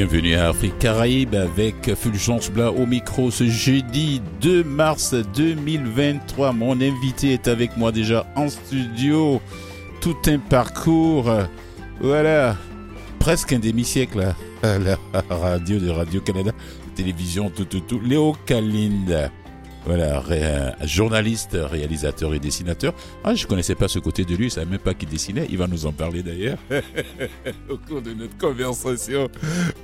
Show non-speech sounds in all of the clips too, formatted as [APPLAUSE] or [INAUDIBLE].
Bienvenue à Afrique Caraïbe avec Fulgence Blas au micro ce jeudi 2 mars 2023. Mon invité est avec moi déjà en studio. Tout un parcours. Voilà. Presque un demi-siècle à la radio de Radio-Canada, télévision, tout, tout, tout. Léo Kalinde. Voilà, journaliste, réalisateur et dessinateur. Ah, je connaissais pas ce côté de lui, je savais même pas qu'il dessinait. Il va nous en parler d'ailleurs [LAUGHS] au cours de notre conversation.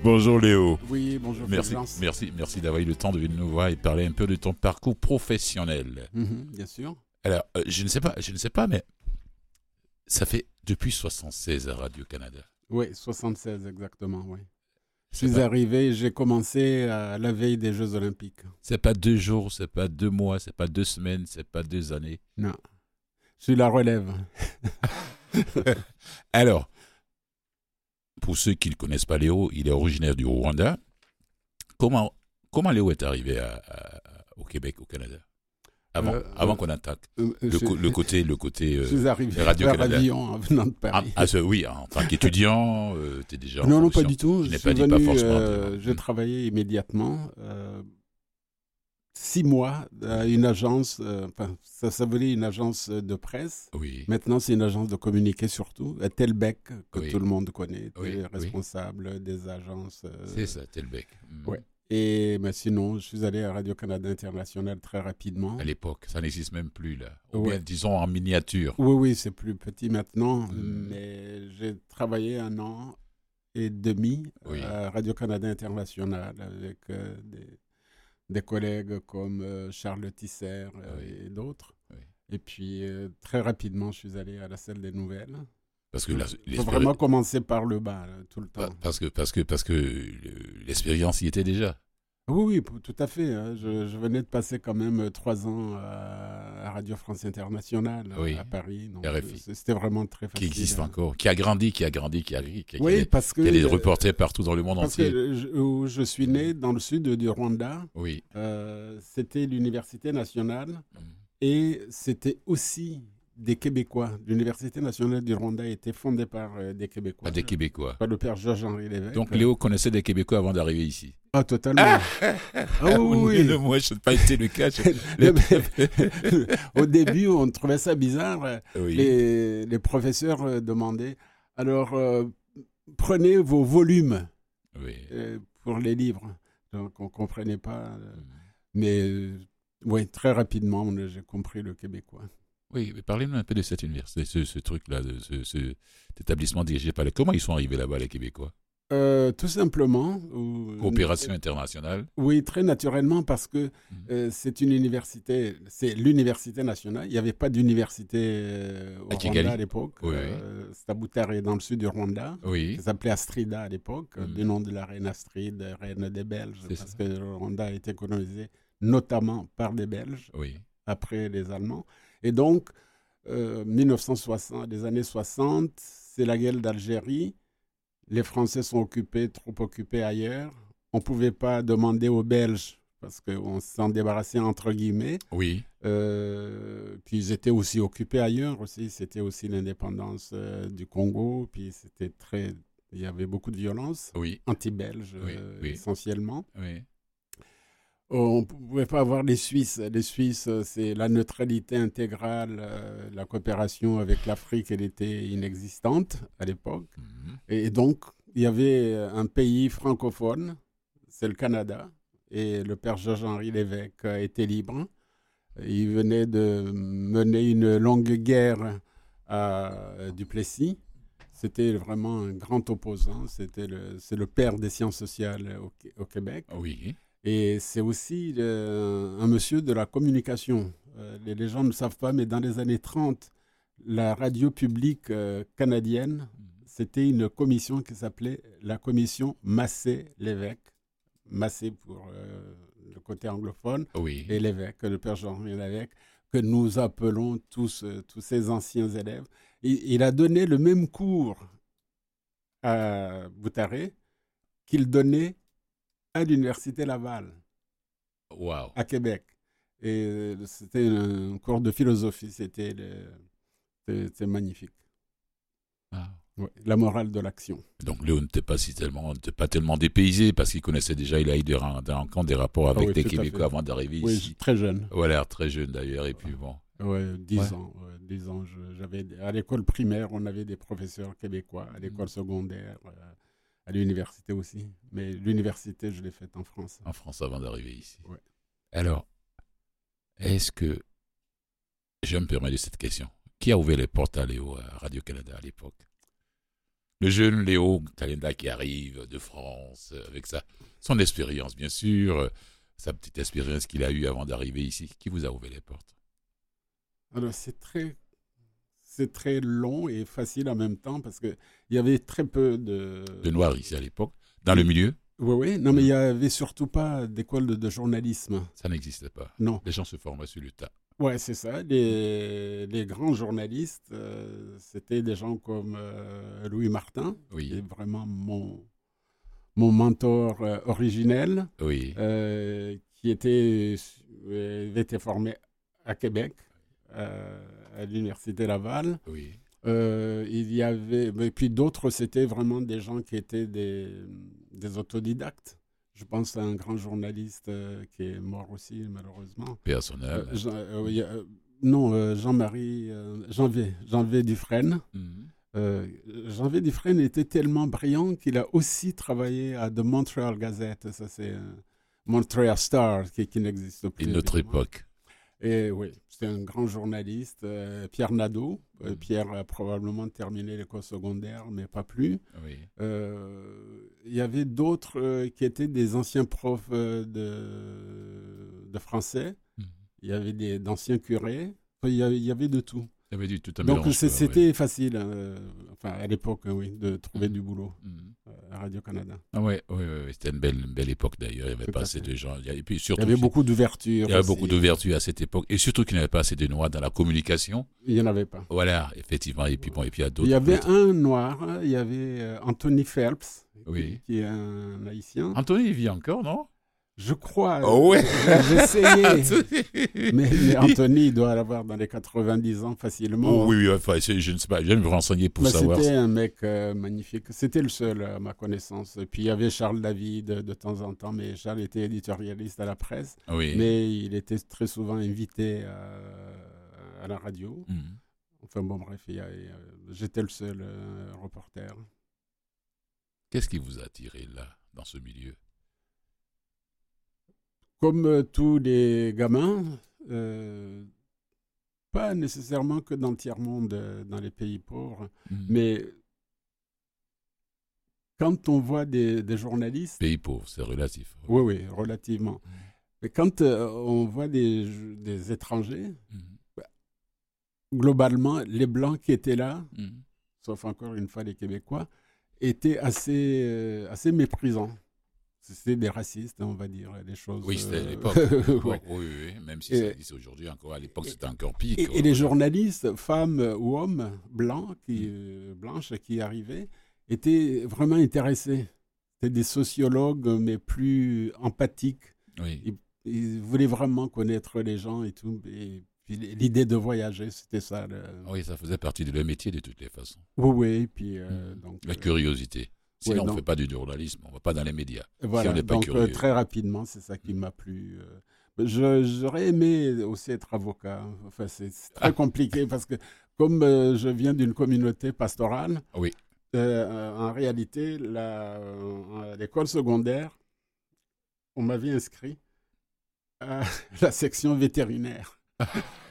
Bonjour Léo. Oui, bonjour. Merci, merci, merci d'avoir eu le temps de venir nous voir et parler un peu de ton parcours professionnel. Mhm, bien sûr. Alors, euh, je ne sais pas, je ne sais pas, mais ça fait depuis 76 à Radio Canada. Oui, 76 exactement, oui. Je suis arrivé, j'ai commencé à la veille des Jeux Olympiques. C'est pas deux jours, c'est pas deux mois, c'est pas deux semaines, c'est pas deux années. Non. Je suis la relève. [LAUGHS] Alors, pour ceux qui ne connaissent pas Léo, il est originaire du Rwanda. Comment, comment Léo est arrivé au Québec, au Canada? Avant, euh, avant euh, qu'on attaque. Euh, le, côté, le côté Radio avion en venant de Paris. Ah, ah oui, en tant qu'étudiant, tu es déjà. Non, non, pas du tout. Je, n'ai pas dit pas forcément. j'ai travaillé immédiatement. six mois à une agence, enfin, ça s'appelait une agence de presse. Oui. Maintenant, c'est une agence de communiqué surtout. Telbec, que tout le monde connaît, oui, responsable des agences. c'est ça, Telbec. Mm. Ouais. Et mais sinon, je suis allé à Radio-Canada International très rapidement. À l'époque, ça n'existe même plus là. Ou bien, disons en miniature. Oui, oui, c'est plus petit maintenant. Hmm. Mais j'ai travaillé un an et demi à Radio-Canada International avec euh, des, des, collègues comme euh, Charles Tisser euh, et d'autres. Et puis, très rapidement, je suis allé à la salle des nouvelles. Parce que Il faut vraiment commencer par le bas, tout le temps. Parce que, parce que, parce que l'expérience y était déjà. Oui, oui, tout à fait. Hein. Je, venais de passer quand même euh, trois ans à, Radio France Internationale à Paris. C'était vraiment très facile. Qui existe encore, qui a grandi, qui a grandi, qui a qui, oui, parce que, y a des reporters partout dans le monde parce entier. Que je, où je suis né, dans le sud du Rwanda, oui. Euh, c'était l'université nationale mm. et c'était aussi des Québécois. L'Université nationale du Rwanda a été fondée par euh, des Québécois. Par des Québécois. Par le père Georges-Henri Lévesque. Donc Léo connaissait des Québécois avant d'arriver ici. Ah, totalement. Ah, ah oui, oui. Moi, je n'ai pas été le cas. [LAUGHS] Au début, on trouvait ça bizarre. Les, les, professeurs euh, demandaient alors, euh, prenez vos volumes pour les livres. Donc, on ne comprenait pas. Mm. Mais oui, très rapidement, j'ai compris le québécois. Oui, mais parlez-nous un peu de cette université, ce, ce truc-là, de ce, cet établissement dirigé par les... Comment ils sont arrivés là-bas, les Québécois? Euh, tout simplement. Coopération internationale Oui, très naturellement, parce que mhm. euh, c'est une université, c'est l'université nationale. Il n'y avait pas d'université euh, au Rwanda à l'époque. Oui, est dans le sud du Rwanda. Oui. Ça s'appelait Astrida à l'époque, mhm. du nom de la reine Astrid, reine des Belges, parce que le Rwanda a été colonisé notamment par des Belges, après les Allemands. Et donc, 1960, euh, les années 60, c'est la guerre d'Algérie. Les Français sont occupés, trop occupés ailleurs. On ne pouvait pas demander aux Belges parce qu'on s'en débarrassait entre guillemets. Oui. Euh, puis ils étaient aussi occupés ailleurs aussi. C'était aussi l'indépendance euh, du Congo. Puis c'était très, il y avait beaucoup de violence. Oui. Anti-belge oui. essentiellement. Oui. On ne pouvait pas avoir les Suisses. Les Suisses, c'est la neutralité intégrale, euh, la coopération avec l'Afrique, elle était inexistante à l'époque. Mhm. Et donc, il y avait un pays francophone, c'est le Canada, et le père Georges-Henri Lévesque était libre. Il venait de mener une longue guerre à Duplessis. C'était vraiment un grand opposant. C'était le, c'est le père des sciences sociales au, au Québec. Oui. Et c'est aussi euh, un monsieur de la communication. Euh, les, gens ne savent pas, mais dans les années 30, la radio publique euh, canadienne, c'était une commission qui s'appelait la commission Massé-Lévesque. Massé pour le côté anglophone et l'évêque, le père Jean-Marie Lévesque, que nous appelons tous, tous ces anciens élèves. il a donné le même cours à Boutaré qu'il donnait à l'Université Laval. À Québec. Et c'était un cours de philosophie. C'était magnifique. la morale de l'action. Donc Léo n'était pas si tellement, pas tellement dépaysé parce qu'il connaissait déjà, il a eu des, des rapports avec les Québécois avant d'arriver oui, ici. très jeune. Voilà, très jeune d'ailleurs. Et puis bon. Ouais, 10 ans. 10 ans. J'avais à l'école primaire, on avait des professeurs québécois. À l'école secondaire, euh, à l'université aussi. Mais l'université, je l'ai faite en France. En France avant d'arriver ici. Ouais. Alors, est-ce que je me permets de cette question Qui a ouvert les portes à Léo à Radio Canada à l'époque? Le jeune Léo Calenda qui arrive de France avec sa, son expérience, bien sûr, sa petite expérience qu'il a eue avant d'arriver ici. Qui vous a ouvert les portes? Alors, c'est très, c'est très long et facile en même temps parce qu'il y avait très peu de. De noirs ici à l'époque, dans le milieu Oui, oui. Non, mais il n'y avait surtout pas d'école de, de, journalisme. Ça n'existait pas. Non. Les gens se formaient sur le tas. Ouais, c'est ça. Les, les, grands journalistes, euh, c'était des gens comme euh, Louis Martin, oui. qui est vraiment mon, mon mentor euh, originel, oui. qui était, était formé à Québec, à l'Université Laval. Oui. il y avait, et puis d'autres, c'était vraiment des gens qui étaient des, des autodidactes. Je pense à un grand journaliste euh, qui est mort aussi, malheureusement. Personnel. Euh, Jean, euh, non, Jean-Marie, Jean V. Jean V. Dufresne. Mm -hmm. Jean V. Dufresne était tellement brillant qu'il a aussi travaillé à The Montreal Gazette. Ça, c'est Montreal Star, qui, qui n'existe plus. Une autre époque. Et oui, c'est un grand journaliste, euh, Pierre Nadeau. Euh, mmh. Pierre a probablement terminé l'école secondaire, mais pas plus. Oui. Euh, il y avait d'autres qui étaient des anciens profs de, de français. Mmh. Il y avait d'anciens curés. Il y, avait, il y avait de tout. Tout à Donc c'était ouais. facile, enfin à l'époque, oui, de trouver du boulot mmh. à Radio-Canada. Ah ouais, ouais, ouais, c'était une belle, une belle époque d'ailleurs. Il n'y avait pas assez de gens. Et puis surtout, il y avait beaucoup d'ouverture. Il y avait beaucoup d'ouverture à cette époque. Et surtout qu'il n'y avait pas assez de noirs dans la communication. Il n'y en avait pas. Voilà, effectivement. Et puis bon, et puis il y a d'autres. Il y avait un noir, il y avait euh, Anthony Phelps, oui. qui, qui est un haïtien. Anthony, il vit encore, non? Je crois. Oh ouais. J'ai essayé. [LAUGHS] mais, mais, Anthony, il doit l'avoir dans les 90 ans facilement. Oh, oui, oui, enfin, je ne sais pas. Je vais me renseigner pour mais savoir. C'était un mec euh, magnifique. C'était le seul, à ma connaissance. Et puis, il y avait Charles David de temps en temps, mais Charles était éditorialiste à la presse. Oui. Mais il était très souvent invité à, à la radio. Mm. Enfin, bon, bref, euh, j'étais le seul euh, reporter. Qu'est-ce qui vous a attiré là, dans ce milieu? Comme euh, tous les gamins, euh, pas nécessairement que dans le tiers-monde, euh, dans les pays pauvres, mmh. mais quand on voit des, des journalistes... Pays pauvres, c'est relatif. Oui, oui, relativement. Mmh. Mais quand euh, on voit des, des étrangers, mmh. bah, globalement, les Blancs qui étaient là, sauf encore une fois les Québécois, étaient assez, euh, assez méprisants c'était des racistes, on va dire, des choses. Oui, c'était à euh, l'époque. [LAUGHS] ouais. oui, oui, même si ça existe aujourd'hui encore, à l'époque c'était encore pire. Et, et, les journalistes, femmes ou hommes blancs, qui, euh, blanches, qui arrivaient, étaient vraiment intéressés. C'était des sociologues, mais plus empathiques. Oui. Ils, ils, voulaient vraiment connaître les gens et tout. Et puis l'idée de voyager, c'était ça. Le... Oui, ça faisait partie de leur métier de toutes les façons. Oui, oui. Puis, euh, mmh. donc, La curiosité. Sinon, Ouais, on ne fait pas du journalisme, on ne va pas dans les médias. Voilà, on n'est pas donc curieux. euh, très rapidement, c'est ça qui m'a plu. euh. J'aurais aimé aussi être avocat. Enfin, c'est très Ah. compliqué parce que comme euh, je viens d'une communauté pastorale, Oui. euh, en réalité, euh, l'école secondaire, on m'avait inscrit à [LAUGHS] la section vétérinaire. [LAUGHS]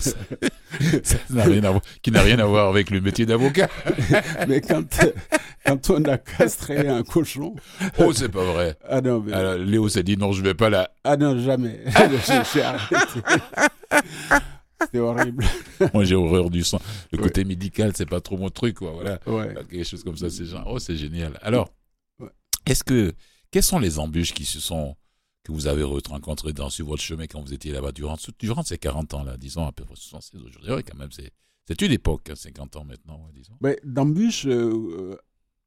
Ça n'a rien à voir- qui n'a rien à voir avec le métier d'avocat. [LAUGHS] Mais quand, quand on a castré un cochon, Oh, c'est pas vrai. ah non, mais- Alors, Léo s'est dit non, je vais pas là. ah non jamais. [LAUGHS] J'ai arrêté. C'était horrible. Moi, j'ai horreur du sang. Le Ouais. côté médical, c'est pas trop mon truc, quoi. Voilà. Ouais. Quelque chose comme ça, c'est genre, oh, c'est génial. Alors, Ouais. est-ce que, quelles sont les embûches qui se sont, que vous avez rencontrées dans, sur votre chemin quand vous étiez là-bas durant, durant ces 40 ans-là, disons à peu près 76 aujourd'hui? Ouais, quand même, c'est, c'est une époque, hein, 50 ans maintenant, disons. Mais d'embûches, euh,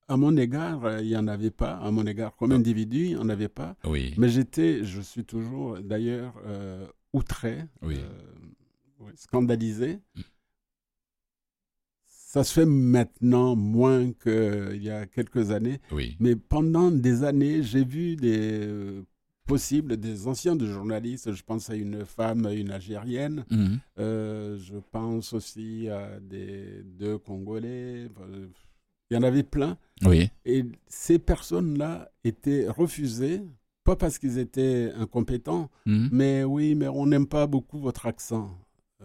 à mon égard, euh, il n'y en avait pas. À mon égard, comme Ah. individu, il n'y en avait pas. Oui. Mais j'étais, je suis toujours d'ailleurs euh, outré, Oui. euh, scandalisé. Mm. ça se fait maintenant moins qu'il y a quelques années. Oui. Mais pendant des années, j'ai vu des possibles, des anciens de journalistes. Je pense à une femme, une Algérienne. Mhm. Euh, je pense aussi à des deux Congolais. Il y en avait plein. Oui. Et ces personnes-là étaient refusées, pas parce qu'ils étaient incompétents, Mhm. mais oui, mais on n'aime pas beaucoup votre accent.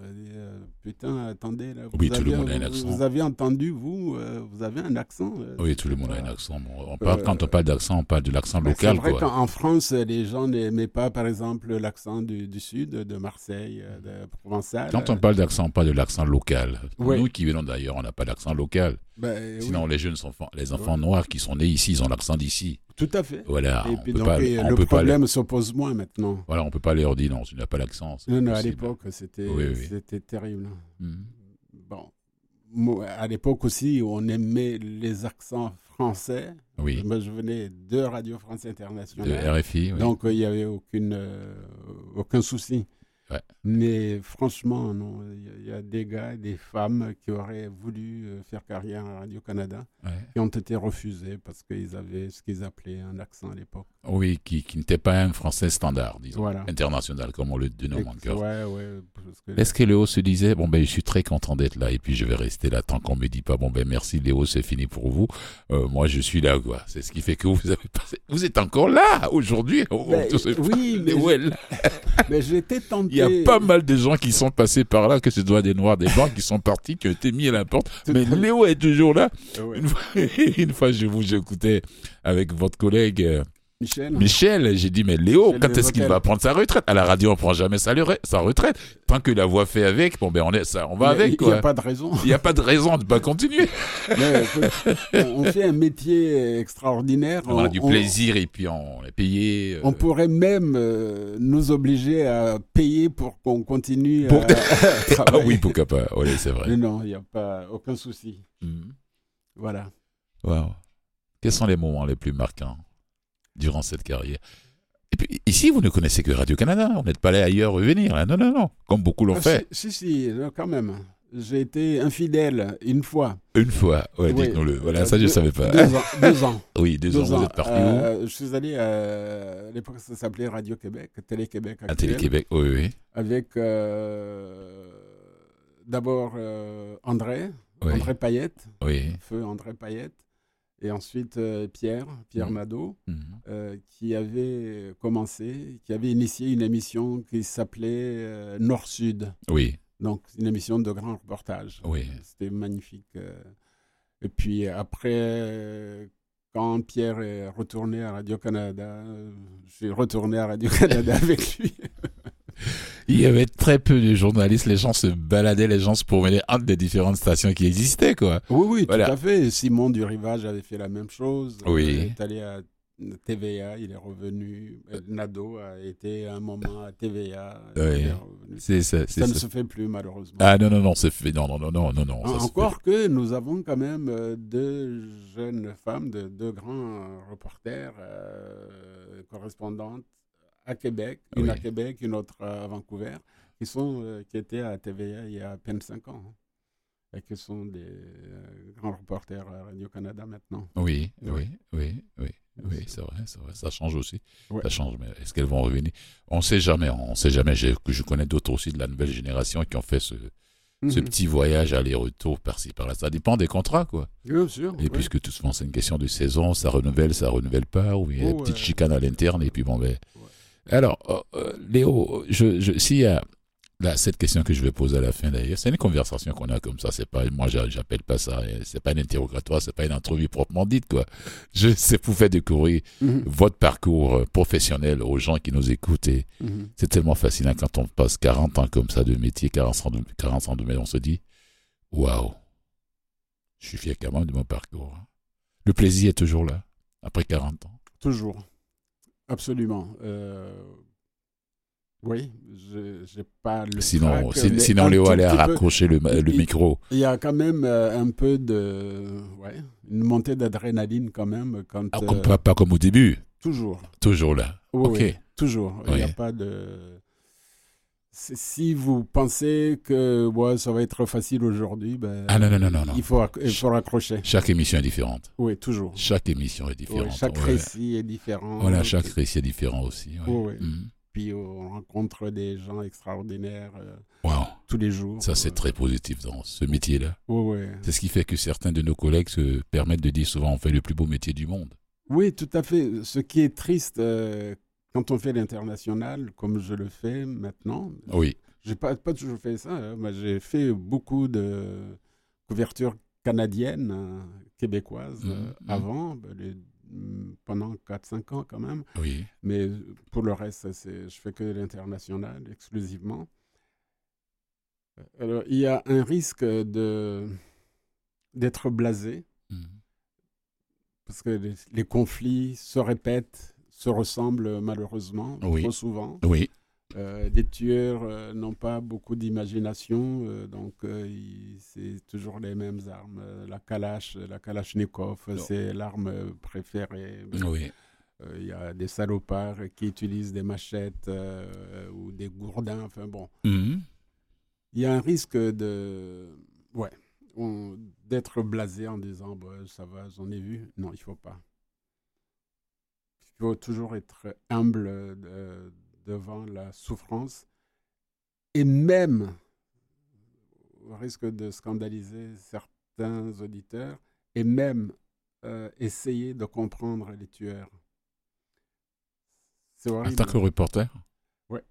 Euh, euh, putain, attendez, là, vous, Oui, tout le avez, monde a un accent. vous avez entendu, vous, euh, vous avez un accent. euh, Oui, tout le monde a pas- un accent. Bon, on parle, Euh, quand on parle d'accent, on parle de l'accent local, C'est vrai qu'en en France, les gens n'aimaient pas, par exemple, l'accent du, du sud, de Marseille, euh, de Provençal. Quand on parle d'accent, on parle de l'accent local. Nous qui venons d'ailleurs, on n'a pas d'accent local. Ben, oui, Sinon, les jeunes enfants, les enfants noirs qui sont nés ici, ils ont l'accent d'ici. Tout à fait. Voilà. Et puis donc, pas, et le problème se pose moins maintenant. Voilà, on peut pas leur dire non, tu n'as pas l'accent. Non, non, à l'époque, c'était Oui, terrible. Mhm. Bon, à l'époque aussi, on aimait les accents français. Oui. Moi, je venais de Radio France De Internationale. RFI. oui. Donc, il n'y avait aucune, euh, aucun souci. Ouais. Mais franchement, non, il y a- des gars des femmes qui auraient voulu euh, faire carrière à Radio-Canada Ouais. qui ont été refusés parce qu'ils avaient ce qu'ils appelaient un accent à l'époque. Oui, qui, qui n'était pas un français standard, disons. Voilà. International, comme on le dénomme encore. Ouais, ouais. que- Est-ce que Léo se disait, bon ben je suis très content d'être là et puis je vais rester là tant qu'on me dit pas, bon ben merci Léo, c'est fini pour vous. Euh, moi je suis là quoi. C'est ce qui fait que vous avez passé, vous êtes encore là aujourd'hui. Oh, Ben, oui, [LAUGHS] mais là. [LAUGHS] Mais j'étais tenté. Il y a pas mal de gens qui sont passés par là, que ce soit des noirs, des blancs qui sont partis, qui ont été mis à la porte. Mais. Léo est toujours là. Ouais. Une fois, [LAUGHS] une fois je vous écoutais avec votre collègue euh, Michel. Michel, j'ai dit mais Léo, Michel quand est-ce qu'il va prendre sa retraite? À la radio, on prend jamais sa, retraite. Tant que la voix fait avec, bon ben on est ça, on va Mais avec Il n'y a pas de raison. Il n'y a pas de raison de pas continuer. [LAUGHS] Mais, euh, on fait un métier extraordinaire. On, a du plaisir et puis on est payé. euh, On pourrait même euh, nous obliger à payer pour qu'on continue Pour- à, [LAUGHS] [LAUGHS] à Ah oui, pourquoi pas. Oui, c'est vrai. Mais non, il n'y a pas aucun souci. Mhm. Voilà. Wow. Quels sont les moments les plus marquants? Durant cette carrière Et puis ici, vous ne connaissez que Radio-Canada. Vous n'êtes pas allé ailleurs revenir. hein. Non, non, non. Comme beaucoup l'ont Ah, fait. Si, si, quand même. J'ai été infidèle une fois. Une fois. Ouais, Oui. dites-nous-le. Voilà, Euh, ça, je ne deux- savais pas. Deux ans. Deux ans. [LAUGHS] Oui, deux, ans, vous êtes parti où Euh, je suis allé à, à l'époque, ça s'appelait Radio-Québec, Télé-Québec. À Télé-Québec. Oui, oui. Avec euh, d'abord euh, André, Oui. André Payette, Oui. feu André Payette, et ensuite euh, Pierre, Pierre Mhm. Nadeau, Mhm. euh, qui avait commencé, qui avait initié une émission qui s'appelait euh, Nord-Sud. Oui. Donc, une émission de grand reportage. Oui. C'était magnifique. Et puis après, quand Pierre est retourné à Radio-Canada, suis retourné à Radio-Canada [LAUGHS] avec lui. [LAUGHS] Il y avait très peu de journalistes. Les gens se baladaient, les gens se promenaient entre les différentes stations qui existaient, quoi. Oui, oui, Voilà. tout à fait. Simon du Rivage avait fait la même chose. Oui. Il est allé à TVA, il est revenu. Euh, Nado a été un moment à TVA. Oui. C'est ça. Ça ne ça. se fait plus, malheureusement. Ah non, non, non, c'est fait. Non, non, non, non, non, non. Encore que nous avons quand même euh, deux jeunes femmes, de, deux grands euh, reporters, euh, correspondantes à Québec, une Oui. à Québec, une autre à Vancouver, qui, sont, euh, qui étaient à TVA il y a à peine cinq ans. hein, et qui sont des euh, grands reporters à Radio-Canada maintenant. Oui, oui, Ouais. oui, oui, oui, c'est vrai, c'est vrai. Ça change aussi. Ouais. Ça change, mais est-ce qu'elles vont revenir? On ne sait jamais, on ne sait jamais. Je, je connais d'autres aussi de la nouvelle génération qui ont fait ce, ce Mhm. petit voyage aller-retour par-ci, par-là. Ça dépend des contrats, quoi. Bien sûr. Et ouais. puisque tout souvent c'est une question de saison, ça renouvelle, ça renouvelle pas, ou il y a Oh, une petite ouais. chicane à l'interne, et puis bon, ben. Alors, euh, euh, Léo, je, je, s'il y a là, cette question que je vais poser à la fin d'ailleurs, c'est une conversation qu'on a comme ça, c'est pas, moi j'a- j'appelle pas ça, euh, c'est pas un interrogatoire, c'est pas une entrevue proprement dite, quoi. Je, c'est pour faire découvrir Mhm. votre parcours euh, professionnel aux gens qui nous écoutent et Mhm. c'est tellement fascinant quand on passe 40 ans comme ça de métier, 40 ans de, 40 ans de métier, on se dit, waouh, je suis fier quand même de mon parcours. hein. Le plaisir est toujours là, après 40 ans. Toujours. Absolument. Euh, Oui, je n'ai pas le. Sinon, trac, si- sinon Léo allait raccrocher le, le Il- micro. Il y a quand même euh, un peu de. Ouais, une montée d'adrénaline quand même. Quand, Ah, euh, pas, pas comme au début, Toujours. toujours là. Oui, ok. oui, toujours. Il n'y a pas de. Si vous pensez que ouais, ça va être facile aujourd'hui, ben, Ah non, non, non, non, non. il faut, il faut raccrocher. Chaque émission est différente. Oui, toujours. Chaque émission est Oui, différente. chaque Ouais. récit est différent. Voilà, chaque récit est différent aussi. ouais. Oui, oui. Mhm. Puis on rencontre des gens extraordinaires euh, Wow. tous les jours. Ça, c'est très positif dans ce métier-là. Oui, oui. C'est ce qui fait que certains de nos collègues se permettent de dire souvent on fait le plus beau métier du monde. Oui, tout à fait. Ce qui est triste euh, quand on fait l'international, comme je le fais maintenant, Oui. j'ai pas, pas toujours fait ça. hein. J'ai fait beaucoup de couvertures canadiennes, euh, québécoises Mhm, euh, mhm. avant, ben, les- mm, pendant 4-5 ans quand même. Oui. Mais pour le reste, c'est, je fais que l'international exclusivement. Alors, il y a un risque de, d'être blasé parce que les, les conflits se répètent, se ressemblent malheureusement Oui. trop souvent. Oui. Euh, les tueurs euh, n'ont pas beaucoup d'imagination, euh, donc euh, c'est toujours les mêmes armes. Euh, La Kalash, la Kalachnikov, euh, c'est l'arme préférée. Oui. Euh, Il y a des salopards qui utilisent des machettes euh, ou des gourdins. Enfin bon, Mhm. il y a un risque de, ouais, d'être blasé en disant bah, ça va, j'en ai vu. Non, il faut pas. Il faut toujours être humble euh, devant la souffrance et même au risque de scandaliser certains auditeurs et même euh, essayer de comprendre les tueurs. C'est En tant que reporter? Ouais.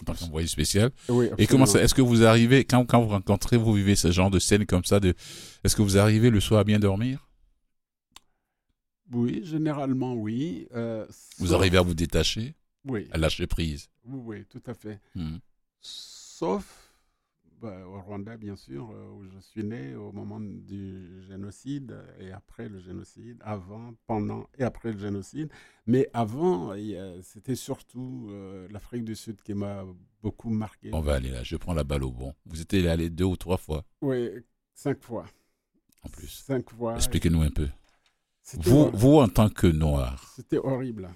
En tant qu'envoyé spécial? Oui, Et comment. Est-ce que vous arrivez, quand, quand vous rencontrez, vous vivez ce genre de scène comme ça, de, est-ce que vous arrivez le soir à bien dormir? Oui, généralement oui. Euh, Vous sauf- arrivez à vous détacher, Oui, à lâcher prise oui, oui, tout à fait. Mhm. Sauf bah, au Rwanda, bien sûr, euh, où je suis né au moment du génocide et après le génocide, avant, pendant et après le génocide. Mais avant, c'était surtout euh, l'Afrique du Sud qui m'a beaucoup marqué. On va aller là, je prends la balle au bon. Vous êtes allé deux ou trois fois, Oui, cinq fois. en plus. Cinq fois. Expliquez-nous un peu. Vous, vous en tant que noir, C'était horrible. en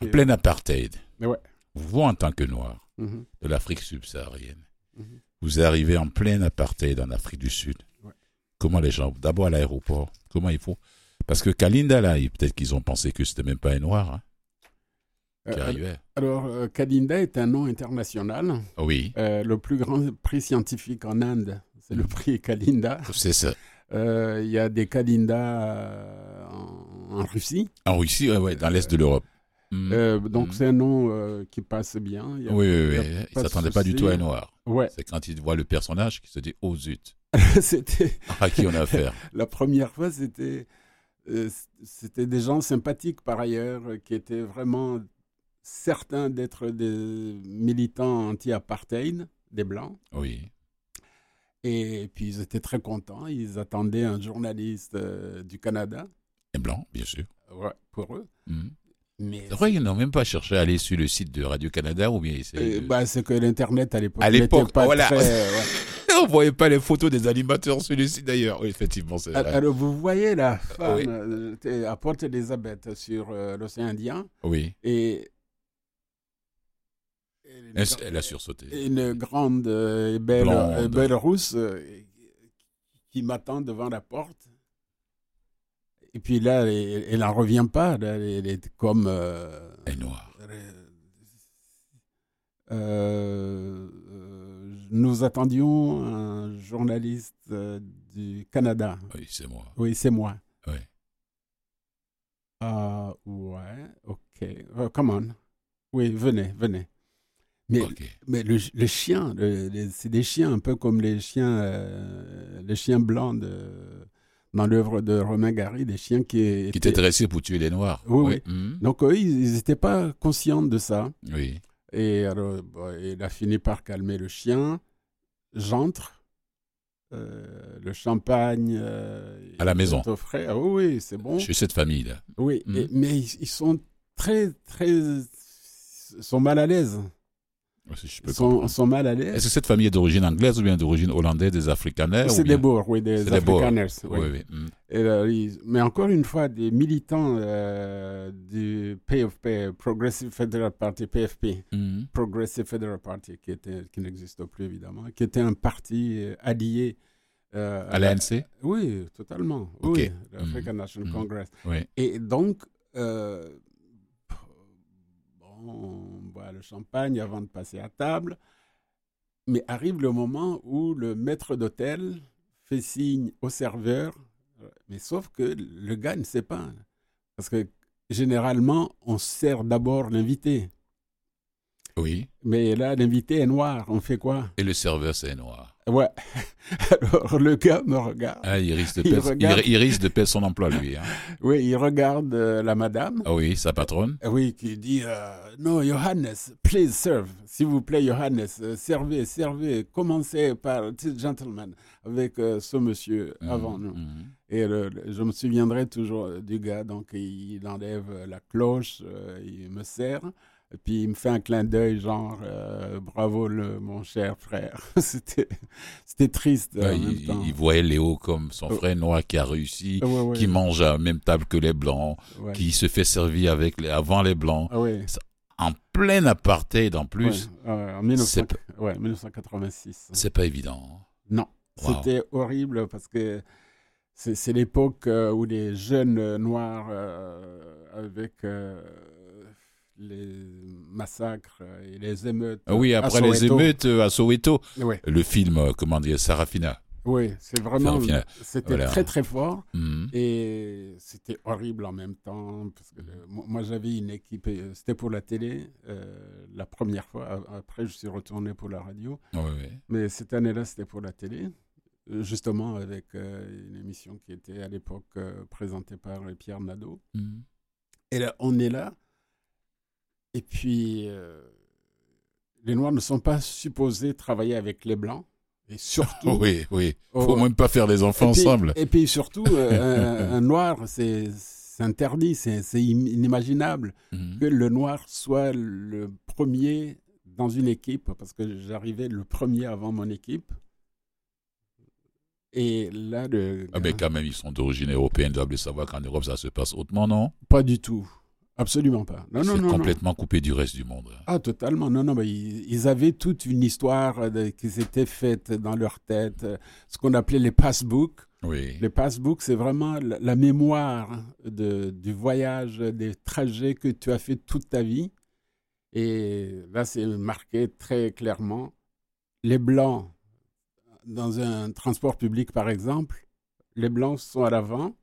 C'était- plein apartheid, Mais ouais. vous en tant que noir Mhm, de l'Afrique subsaharienne, mhm. vous arrivez en plein apartheid en Afrique du Sud. Ouais. Comment les gens, d'abord à l'aéroport, comment il faut? Parce que Kalinda, là, peut-être qu'ils ont pensé que c'était même pas un noir hein, qui Euh, arrivait. alors, euh, Kalinda est un nom international. Oui, Euh, le plus grand prix scientifique en Inde, c'est le prix Kalinda. c'est ça. Euh, Il y a des Kalinda euh, en, en Russie. En Russie, ouais, ouais, dans l'Est de l'Europe. Euh, donc Mhm. c'est un nom euh, qui passe bien. Il y a- oui, oui, il oui. Il s'attendait pas du tout à un noir. Ouais, C'est quand il voit le personnage qu'il se dit Oh zut, [LAUGHS] c'était à qui on a affaire? [LAUGHS] La première fois, c'était euh, c'était des gens sympathiques par ailleurs qui étaient vraiment certains d'être des militants anti-apartheid, des blancs. Oui. Et puis ils étaient très contents. Ils attendaient un journaliste euh, du Canada Et blanc, bien sûr. ouais, pour eux. Mhm. Mais vrai qu'ils n'ont même pas cherché à aller sur le site de Radio-Canada ou bien c'est. Euh, bah, c'est que l'internet à l'époque À l'époque, pas voilà. très. [LAUGHS] ouais. On voyait pas les photos des animateurs sur le site d'ailleurs. Oui, effectivement, c'est vrai. Alors vous voyez la femme Oui. euh, à Port Elizabeth sur euh, l'océan Indien Oui. et Elle, a sursauté? une grande euh, et belle, Blonde. euh, belle rousse euh, qui m'attend devant la porte. Et puis là, elle, elle en revient pas. là, elle, est comme. euh, Elle est noire. Euh, euh, nous attendions un journaliste du Canada. Oui, c'est moi. Oui, c'est moi. Oui. Ah, ouais, ok. Come on. Oui, venez, venez. Mais, Ok. mais le, le chien, le- c'est des chiens un peu comme les chiens, euh, les chiens blancs de, dans l'œuvre de Romain Gary, des chiens qui, Qui était dressé pour tuer les noirs. Oui, Mhm. Donc eux, ils n'étaient pas conscients de ça. Oui. Et alors, bon, il a fini par calmer le chien. J'entre. Euh, le champagne. euh, À la maison. Ah oui, oui, c'est bon. Chez cette famille-là. Oui, Mhm. et- mais ils, ils sont très, très. ils sont mal à l'aise. Si peux sont, sont mal à l'aise? Est-ce que cette famille est d'origine anglaise ou bien d'origine hollandaise, des Afrikaners C'est des Boers, oui, des. Afrikaners. oui. Oui, oui. mm. Et, euh, mais encore une fois, des militants euh, du PFP, Progressive Federal Party, PFP, Mm. Progressive Federal Party, qui, était, qui n'existe plus évidemment, qui était un parti euh, allié euh, À l'ANC Oui, totalement. Ok. Oui, l'African Mhm. National. Congress. Oui. Et donc, on boit le champagne avant de passer à table, mais arrive le moment où le maître d'hôtel fait signe au serveur, mais sauf que le gars ne sait pas. Parce que généralement, on sert d'abord l'invité. Oui. Mais là, l'invité est noir. On fait quoi? Et le serveur, c'est noir. Ouais. [LAUGHS] Alors, le gars me regarde. Ah, il, risque de Il perdre, regarde. il- il risque de perdre son emploi, lui. hein. [LAUGHS] Oui, il regarde euh, la madame. Ah oui, sa patronne. Euh, Oui, qui dit euh, Non, Johannes, please serve. S'il vous plaît, Johannes, euh, servez, servez. Commencez par, this gentleman, avec ce monsieur Mhm, avant nous. mhm. Et le- le- je me souviendrai toujours du gars, donc il enlève la cloche, il me sert, puis il me fait un clin d'œil, genre euh, bravo le, mon cher frère. [LAUGHS] C'était c'était triste Ouais, en même il, temps. il voyait Léo comme son Oh. frère noir qui a réussi, Ouais, ouais, qui mange à la même table que les blancs, qui se fait servir avec les, avant les blancs, Ah en plein apartheid en plus. En 1900 c'est ouais, 1986. C'est pas évident. hein. Non, Wow. c'était horrible parce que c'est l'époque euh, où les jeunes noirs, euh, avec euh, les massacres et les émeutes. Ah oui, après les émeutes euh, à Soweto, le film, euh, comment dire, Sarafina. oui, c'est vraiment. C'était Voilà. très très fort Mhm. et c'était horrible en même temps parce que moi, j'avais une équipe, euh, c'était pour la télé euh, la première fois. Après, je suis retourné pour la radio. Ouais. Mais cette année-là, c'était pour la télé, justement avec euh, une émission qui était à l'époque euh, présentée par Pierre Nadeau. Mhm. Et là, on est là. Et puis, euh, les Noirs ne sont pas supposés travailler avec les Blancs. Et surtout. [LAUGHS] Oui, oui. Oh, Faut même pas faire les enfants et puis- ensemble. Et puis surtout, euh, [LAUGHS] un, un Noir, c'est interdit, c'est c'est im- inimaginable Mhm. que le Noir soit le premier dans une équipe, parce que j'arrivais le premier avant mon équipe. Et là, le Ah, mais quand même, ils sont d'origine européenne, ils doivent le savoir qu'en Europe, ça se passe autrement, non? Pas du tout. Absolument pas. Non, non, complètement coupé du reste du monde. Ah, totalement. Non, non, mais ils, ils avaient toute une histoire euh, de- qui s'était faite dans leur tête, euh, ce qu'on appelait les passbooks. Oui. Les passbooks, c'est vraiment la, la mémoire de, du voyage, des trajets que tu as fait toute ta vie. Et là, c'est marqué très clairement. Les Blancs, dans un transport public, par exemple, les Blancs sont à l'avant,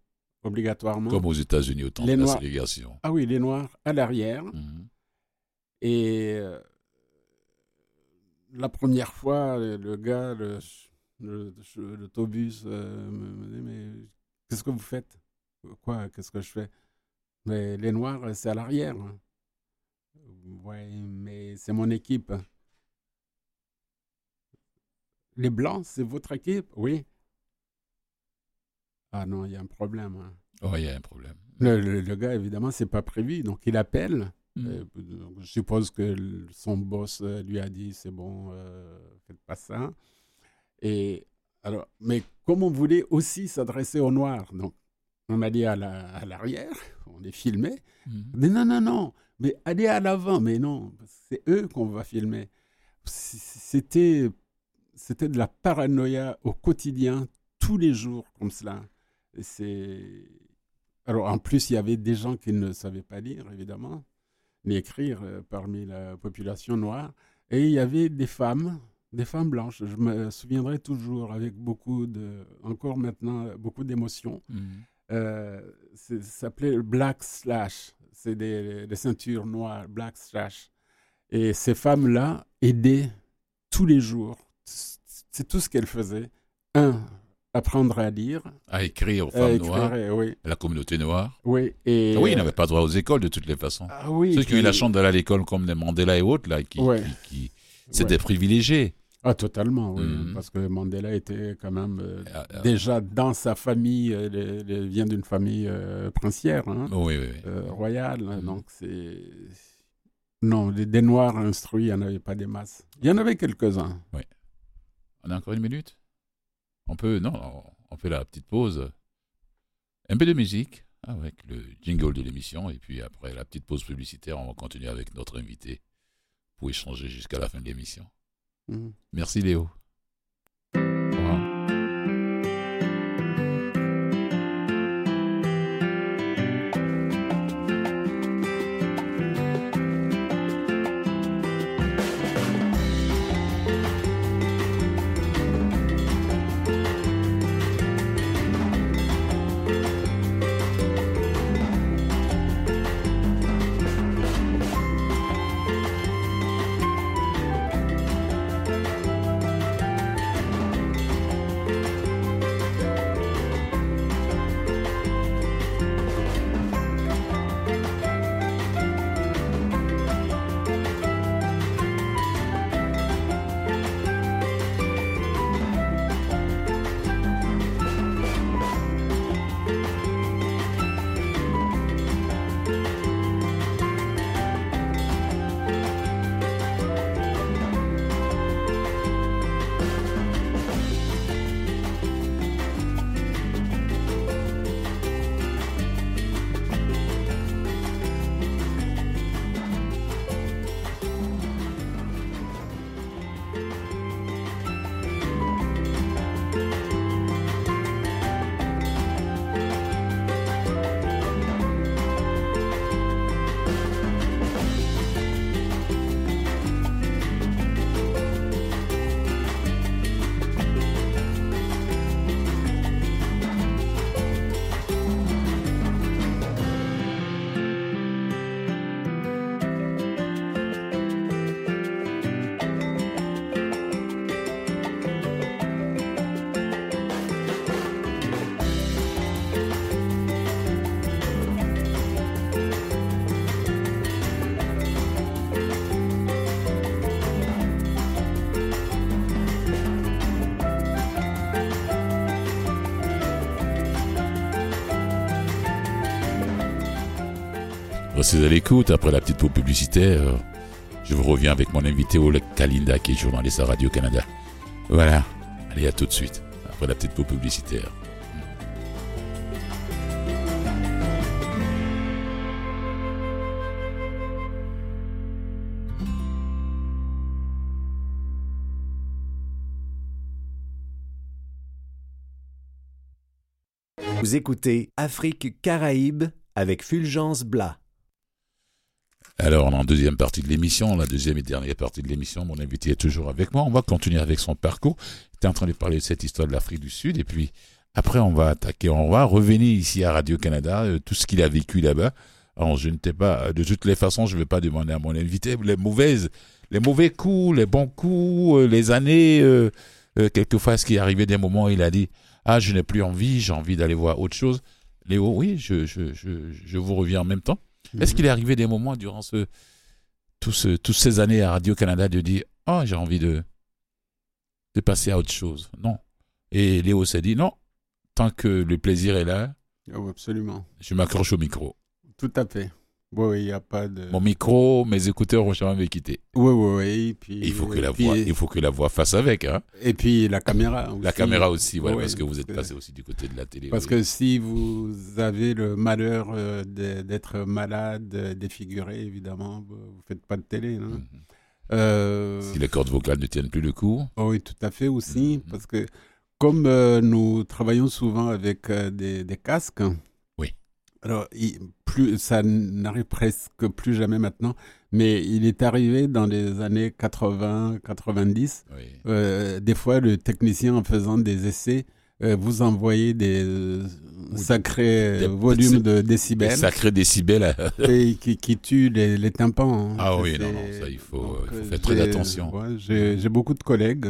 obligatoirement. Comme aux États-Unis, au temps Les de la Noirs. ségrégation. Ah oui, les Noirs à l'arrière. Mhm. Et euh, la première fois, le, gars, le- le- euh, me, me dit Mais qu'est-ce que vous faites? Quoi Qu'est-ce que je fais? Mais les Noirs, c'est à l'arrière. Ouais, mais c'est mon équipe. Les Blancs, c'est votre équipe? Oui. Ah non, il y a un problème. hein. Oh, il y a un problème. Le, le- le gars, évidemment, c'est pas prévu. Donc, il appelle. Mhm. Euh, je suppose que son boss euh, lui a dit c'est bon, euh, faites pas ça. Et alors, mais comme on voulait aussi s'adresser aux Noirs, donc on a dit à la- à l'arrière, on les filmait. Mhm. Mais non, non, non, mais allez à l'avant, mais non, c'est eux qu'on va filmer. C'était de la paranoïa au quotidien, tous les jours comme cela. C'est... Alors en plus, il y avait des gens qui ne savaient pas lire, évidemment, ni écrire euh, parmi la population noire. Et il y avait des femmes, des femmes blanches. Je me souviendrai toujours avec beaucoup de, encore maintenant, beaucoup d'émotion. Mhm. Euh, ça s'appelait Black Slash. C'est des, des ceintures noires, Black Slash. Et ces femmes-là aidaient tous les jours. C'est tout ce qu'elles faisaient. Un, apprendre à lire. À écrire aux femmes écrire, noires, oui, à la communauté noire. oui. Et, Ah oui, ils n'avaient pas droit aux écoles de toutes les façons. Ah oui, Ceux qui ont eu la chance d'aller à l'école comme les Mandela et autres, là, qui, Ouais. qui, qui- ouais. c'était privilégié. Ah, totalement, oui. Mhm. Parce que Mandela était quand même euh, Ah, ah. déjà dans sa famille, euh, vient d'une famille euh, princière. hein. Oui, oui, oui. euh, royal. hein, Mhm. Donc, c'est. Non, des, des noirs instruits, il n'y en avait pas des masses. Il y en avait quelques-uns. On a encore une minute? On peut, non, on fait la petite pause. Un peu de musique avec le jingle de l'émission et puis après la petite pause publicitaire, on va continuer avec notre invité pour échanger jusqu'à la fin de l'émission. Mhm. Merci Léo. Restez à l'écoute. Après la petite pause publicitaire, je vous reviens avec mon invité Oleg Kalinda, qui est journaliste à Radio-Canada. Voilà. Allez, à tout de suite. Après la petite pause publicitaire. Vous écoutez Afrique Caraïbes avec Fulgence Blas. Alors, en deuxième partie de l'émission, la deuxième et dernière partie de l'émission. Mon invité est toujours avec moi. On va continuer avec son parcours. Il était en train de parler de cette histoire de l'Afrique du Sud. Et puis, après, on va attaquer, on va revenir ici à Radio-Canada, euh, tout ce qu'il a vécu là-bas. Alors, je ne t'ai pas, de toutes les façons, je ne vais pas demander à mon invité les mauvaises, les mauvais coups, les bons coups, euh, les années, euh, euh, quelquefois, ce qui est arrivé des moments il a dit, ah, je n'ai plus envie, j'ai envie d'aller voir autre chose. Léo, oui, je, je, je, je vous reviens en même temps. Est-ce qu'il est arrivé des moments durant ce, tout ce, toutes ces années à Radio-Canada de dire Oh, j'ai envie de, de passer à autre chose Non. Et Léo s'est dit Non, tant que le plaisir est là, Oh, absolument. je m'accroche au micro. Tout à fait. Oui, oui, il n'y a pas de. Mon micro, mes écouteurs vont jamais me quitter. Oui, oui, oui. et Puis, Et il faut que la puis- voix, il faut que la voix fasse avec. Hein. Et puis la caméra. La aussi. caméra aussi, voilà, Ouais, parce que vous êtes passé aussi du côté de la télé. Parce oui. que si vous avez le malheur euh, d'être malade, euh, défiguré, évidemment, vous ne faites pas de télé. hein. Mhm. Euh, Si les cordes vocales ne tiennent plus le coup, oh oui, tout à fait aussi, Mhm. parce que comme euh, nous travaillons souvent avec des, des casques, Oui. Alors il- plus, ça n'arrive presque plus jamais maintenant, mais il est arrivé dans les années 80, 90, oui. euh, des fois le technicien en faisant des essais euh, vous envoyez des euh, sacrés Des euh, volumes de des décibels sacrés décibels. et qui, qui tuent les, les tympans. hein. Ah oui, non, non, ça, il faut- donc, il faut faire très attention. ouais, J'ai beaucoup de collègues.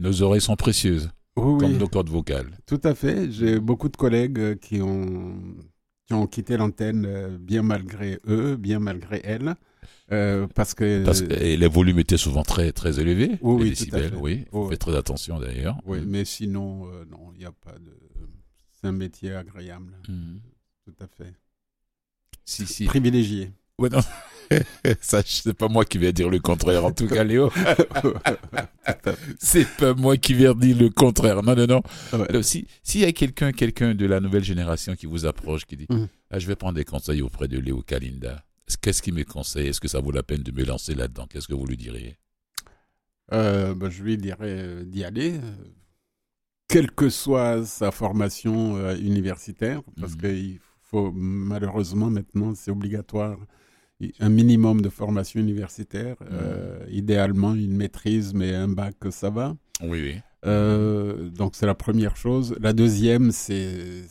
Nos oreilles sont précieuses, Oui, comme oui, nos cordes vocales. tout à fait. J'ai beaucoup de collègues qui ont, qui ont quitté l'antenne euh, bien malgré eux, bien malgré elles, euh, parce que... Parce que et les volumes étaient souvent très, très élevés. Oui, les décibels, oui. Faites très attention d'ailleurs. Oui, Mm. mais sinon, euh, non, il n'y a pas de... C'est un métier agréable, Mm. tout à fait. Si, si. Privilégié. Ouais, non. [LAUGHS] Ça, c'est pas moi qui vais dire le contraire, en tout cas, Léo. [LAUGHS] c'est pas moi qui vais dire le contraire. Non, non, non. Ouais. si s'il y a quelqu'un, quelqu'un de la nouvelle génération qui vous approche, qui dit, Mhm. ah, je vais prendre des conseils auprès de Léo Kalinda. Qu'est-ce qu'il me conseille? Est-ce que ça vaut la peine de me lancer là-dedans? Qu'est-ce que vous lui diriez? Euh, ben, je lui dirais euh, d'y aller, euh, quelle que soit sa formation euh, universitaire, parce Mhm. qu'il faut malheureusement maintenant, c'est obligatoire, un minimum de formation universitaire, Mhm. euh, idéalement une maîtrise, mais un bac, ça va. Oui, oui. Euh, donc c'est la première chose. La deuxième, c'est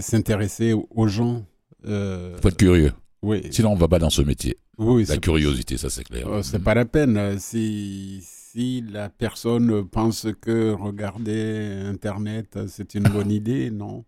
s'intéresser aux gens. Euh, Faut être curieux. oui, Sinon, on va pas dans ce métier. oui, La curiosité, ça c'est clair. euh, c'est Mhm. pas la peine. Si, si la personne pense que regarder Internet, c'est une bonne idée, non.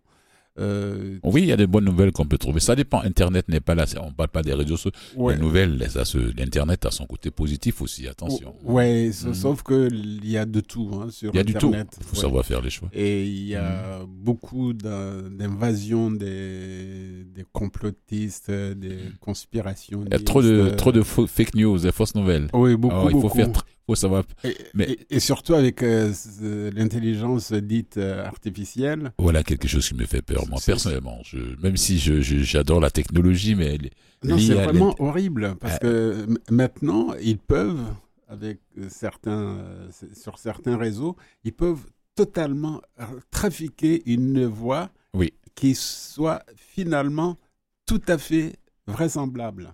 Euh, Oui, il y a des bonnes nouvelles qu'on peut trouver. Ça dépend. Internet n'est pas là. On parle pas des réseaux sociaux. ouais. Les nouvelles, ça se- l'Internet a son côté positif aussi. Attention. Ouais, sa- Mhm. sauf qu'il y a de tout hein, sur Il y a du tout. Internet. Il faut Ouais. savoir faire les choix. Et il y a Mhm. beaucoup d'in- d'invasions des, des complotistes, des conspirations. Il y a trop de, trop de faux- fake news, des fausses nouvelles. Oui, beaucoup, Alors, il faut beaucoup. faire, tr- faut savoir. Et, mais- et- et surtout avec euh, ce- l'intelligence dite euh, artificielle. Voilà quelque chose qui me fait peur, moi personnellement. Je, même si j'adore la technologie, mais elle- Non, c'est vraiment horrible parce Ah. que maintenant, ils peuvent, avec euh, certains, euh, sur certains réseaux, ils peuvent totalement trafiquer une voix Oui. qui soit finalement tout à fait vraisemblable.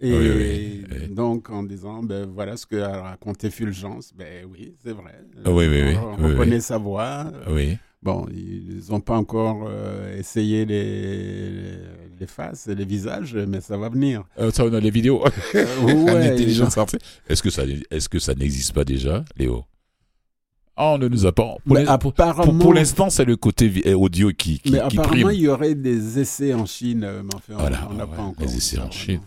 Oui. Et Oui, oui, oui. donc, en disant, ben, voilà ce que a raconté Fulgence, ben oui, c'est vrai. Ah oui, oui, oui. On, reconnaît sa voix. oui. Bon, ils n'ont pas encore euh, essayé les, les faces et les visages, mais ça va venir. Euh, ça, on a les vidéos. [LAUGHS] En ouais, intelligence artificielle. Est-ce que ça, est-ce que ça n'existe pas déjà, Léo? Ah, on ne nous a pas. Pour, pour- apparemment, pour- pour l'instant, c'est le côté euh, audio qui, qui, mais qui apparemment, prime. il y aurait des essais en Chine, mais enfin, on- Voilà, on n'a ouais, pas encore. vu essais en. Chine.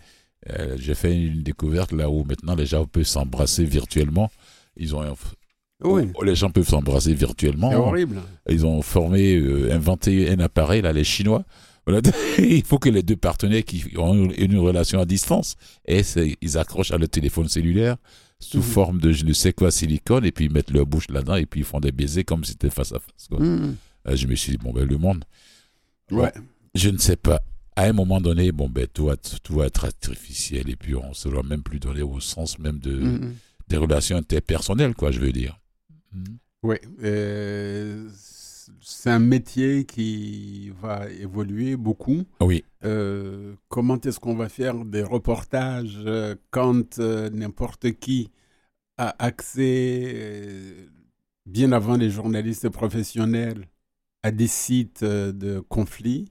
Euh, j'ai fait une découverte là où maintenant les gens peuvent s'embrasser virtuellement. Ils ont, Oui, oh, les gens peuvent s'embrasser virtuellement. c'est horrible. Ils ont formé, euh, inventé un appareil, là, les Chinois. Voilà. [LAUGHS] Il faut que les deux partenaires qui ont une, relation à distance, et ils accrochent à le téléphone cellulaire sous Mhm. forme de je ne sais quoi silicone, et puis ils mettent leur bouche là-dedans, et puis ils font des baisers comme si c'était face à face. quoi. Mhm. Euh, Je me suis dit, bon, ben, le monde, Bon. Je ne sais pas. À un moment donné, bon, ben, tout va, tout va être artificiel, et puis on ne se doit même plus donner au sens même de, Mhm. des relations interpersonnelles, quoi, je veux dire. Mhm. Oui, euh, c'est un métier qui va évoluer beaucoup. Oui, Euh, comment est-ce qu'on va faire des reportages euh, quand euh, n'importe qui a accès, euh, bien avant les journalistes professionnels, à des sites de conflits?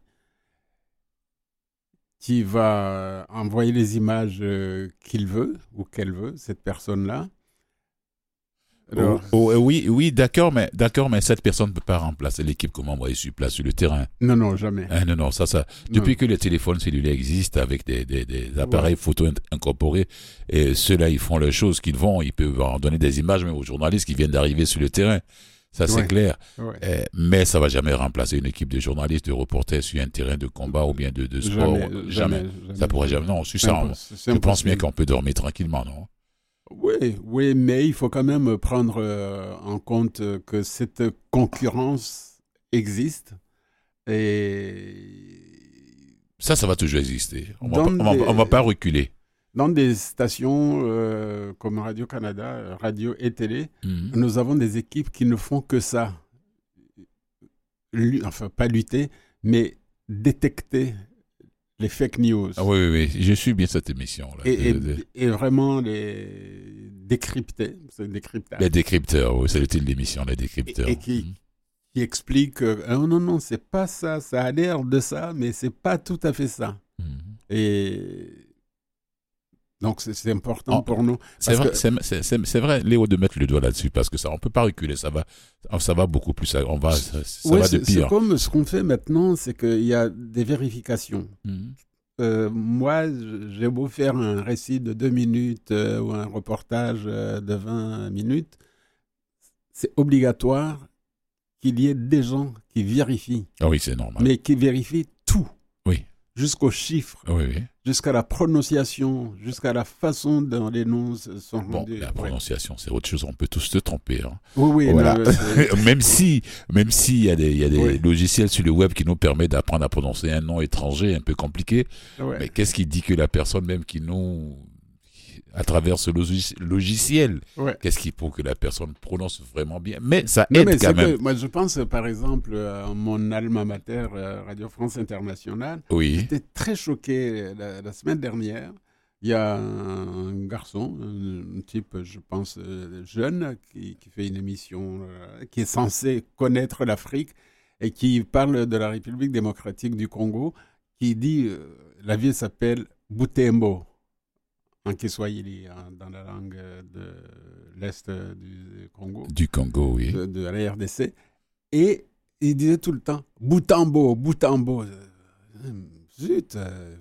Qui va envoyer les images euh, qu'il veut ou qu'elle veut, cette personne-là. Alors, Oh, oh, oui, oui, d'accord, mais d'accord, mais cette personne ne peut pas remplacer l'équipe comme envoyé sur place sur le terrain. non, non, jamais. Hein, non, non, ça, ça. Non. Depuis que les téléphones cellulaires existent avec des, des, des appareils photo in- incorporés, et ceux-là, ils font les choses qu'ils vont, ils peuvent en donner des images même aux journalistes qui viennent d'arriver sur le terrain. Ça, c'est Ouais. clair. Ouais. Eh, mais ça va jamais remplacer une équipe de journalistes, de reporters sur un terrain de combat ou bien de, de sport. Jamais, Jamais. Ça pourrait jamais. Non, sur ça, on- je pense bien qu'on peut dormir tranquillement, non? Oui, oui, mais il faut quand même prendre euh, en compte euh, que cette concurrence existe et Ça, ça va toujours exister. On va- des- on va pas reculer. Dans des stations euh, comme Radio-Canada, radio et télé, Mhm. nous avons des équipes qui ne font que ça. Enfin, pas lutter, mais détecter les fake news. Ah oui, oui, oui, je suis bien cette émission-là. et, et- et vraiment les décrypter. Décryptage. Les décrypteurs, oui, c'est le titre de l'émission, les décrypteurs. Et- et qui- Mhm. qui explique que Ah, non, non, c'est pas ça, ça a l'air de ça, mais c'est pas tout à fait ça. Mhm. Et donc c'est important Oh, pour nous. C'est vrai, que- vrai, Léo, de mettre le doigt là-dessus, parce que ça, on peut pas reculer, ça va, ça va beaucoup plus, on va, ça, Ouais, va de c'est c'est pire. comme ce qu'on fait maintenant, c'est qu'il y a des vérifications. Mhm. Euh, moi, j'ai beau faire un récit de deux minutes euh, ou un reportage euh, de 20 minutes, c'est obligatoire qu'il y ait des gens qui vérifient, Ah oui, c'est normal. mais qui vérifient. Jusqu'aux chiffres, Oui, oui. jusqu'à la prononciation, jusqu'à la façon dont les noms sont Bon, rendus. la prononciation, c'est autre chose. On peut tous se tromper. hein. Oui, oui, Voilà. non, c'est- [LAUGHS] même si, même s'il y a des, il y a des Oui. logiciels sur le web qui nous permettent d'apprendre à prononcer un nom étranger un peu compliqué. ouais. Mais qu'est-ce qui dit que la personne même qui nous, à travers ce logis- logiciel, Ouais. qu'est-ce qui pour que la personne prononce vraiment bien? Mais ça Non, aide mais quand même. que, moi, je pense, euh, par exemple, à mon alma mater, euh, Radio France Internationale. Oui. J'étais très choqué euh, la, la semaine dernière. Il y a un garçon, un, type, je pense, euh, jeune, qui, qui fait une émission euh, qui est censé connaître l'Afrique et qui parle de la République démocratique du Congo, qui dit euh, la ville s'appelle Butembo, en Kiswahili, hein, dans la langue euh, de l'Est euh, du Congo Du Congo, oui. de, de la RDC. Et il disait tout le temps Boutambo, Boutambo. Euh, Zut, euh,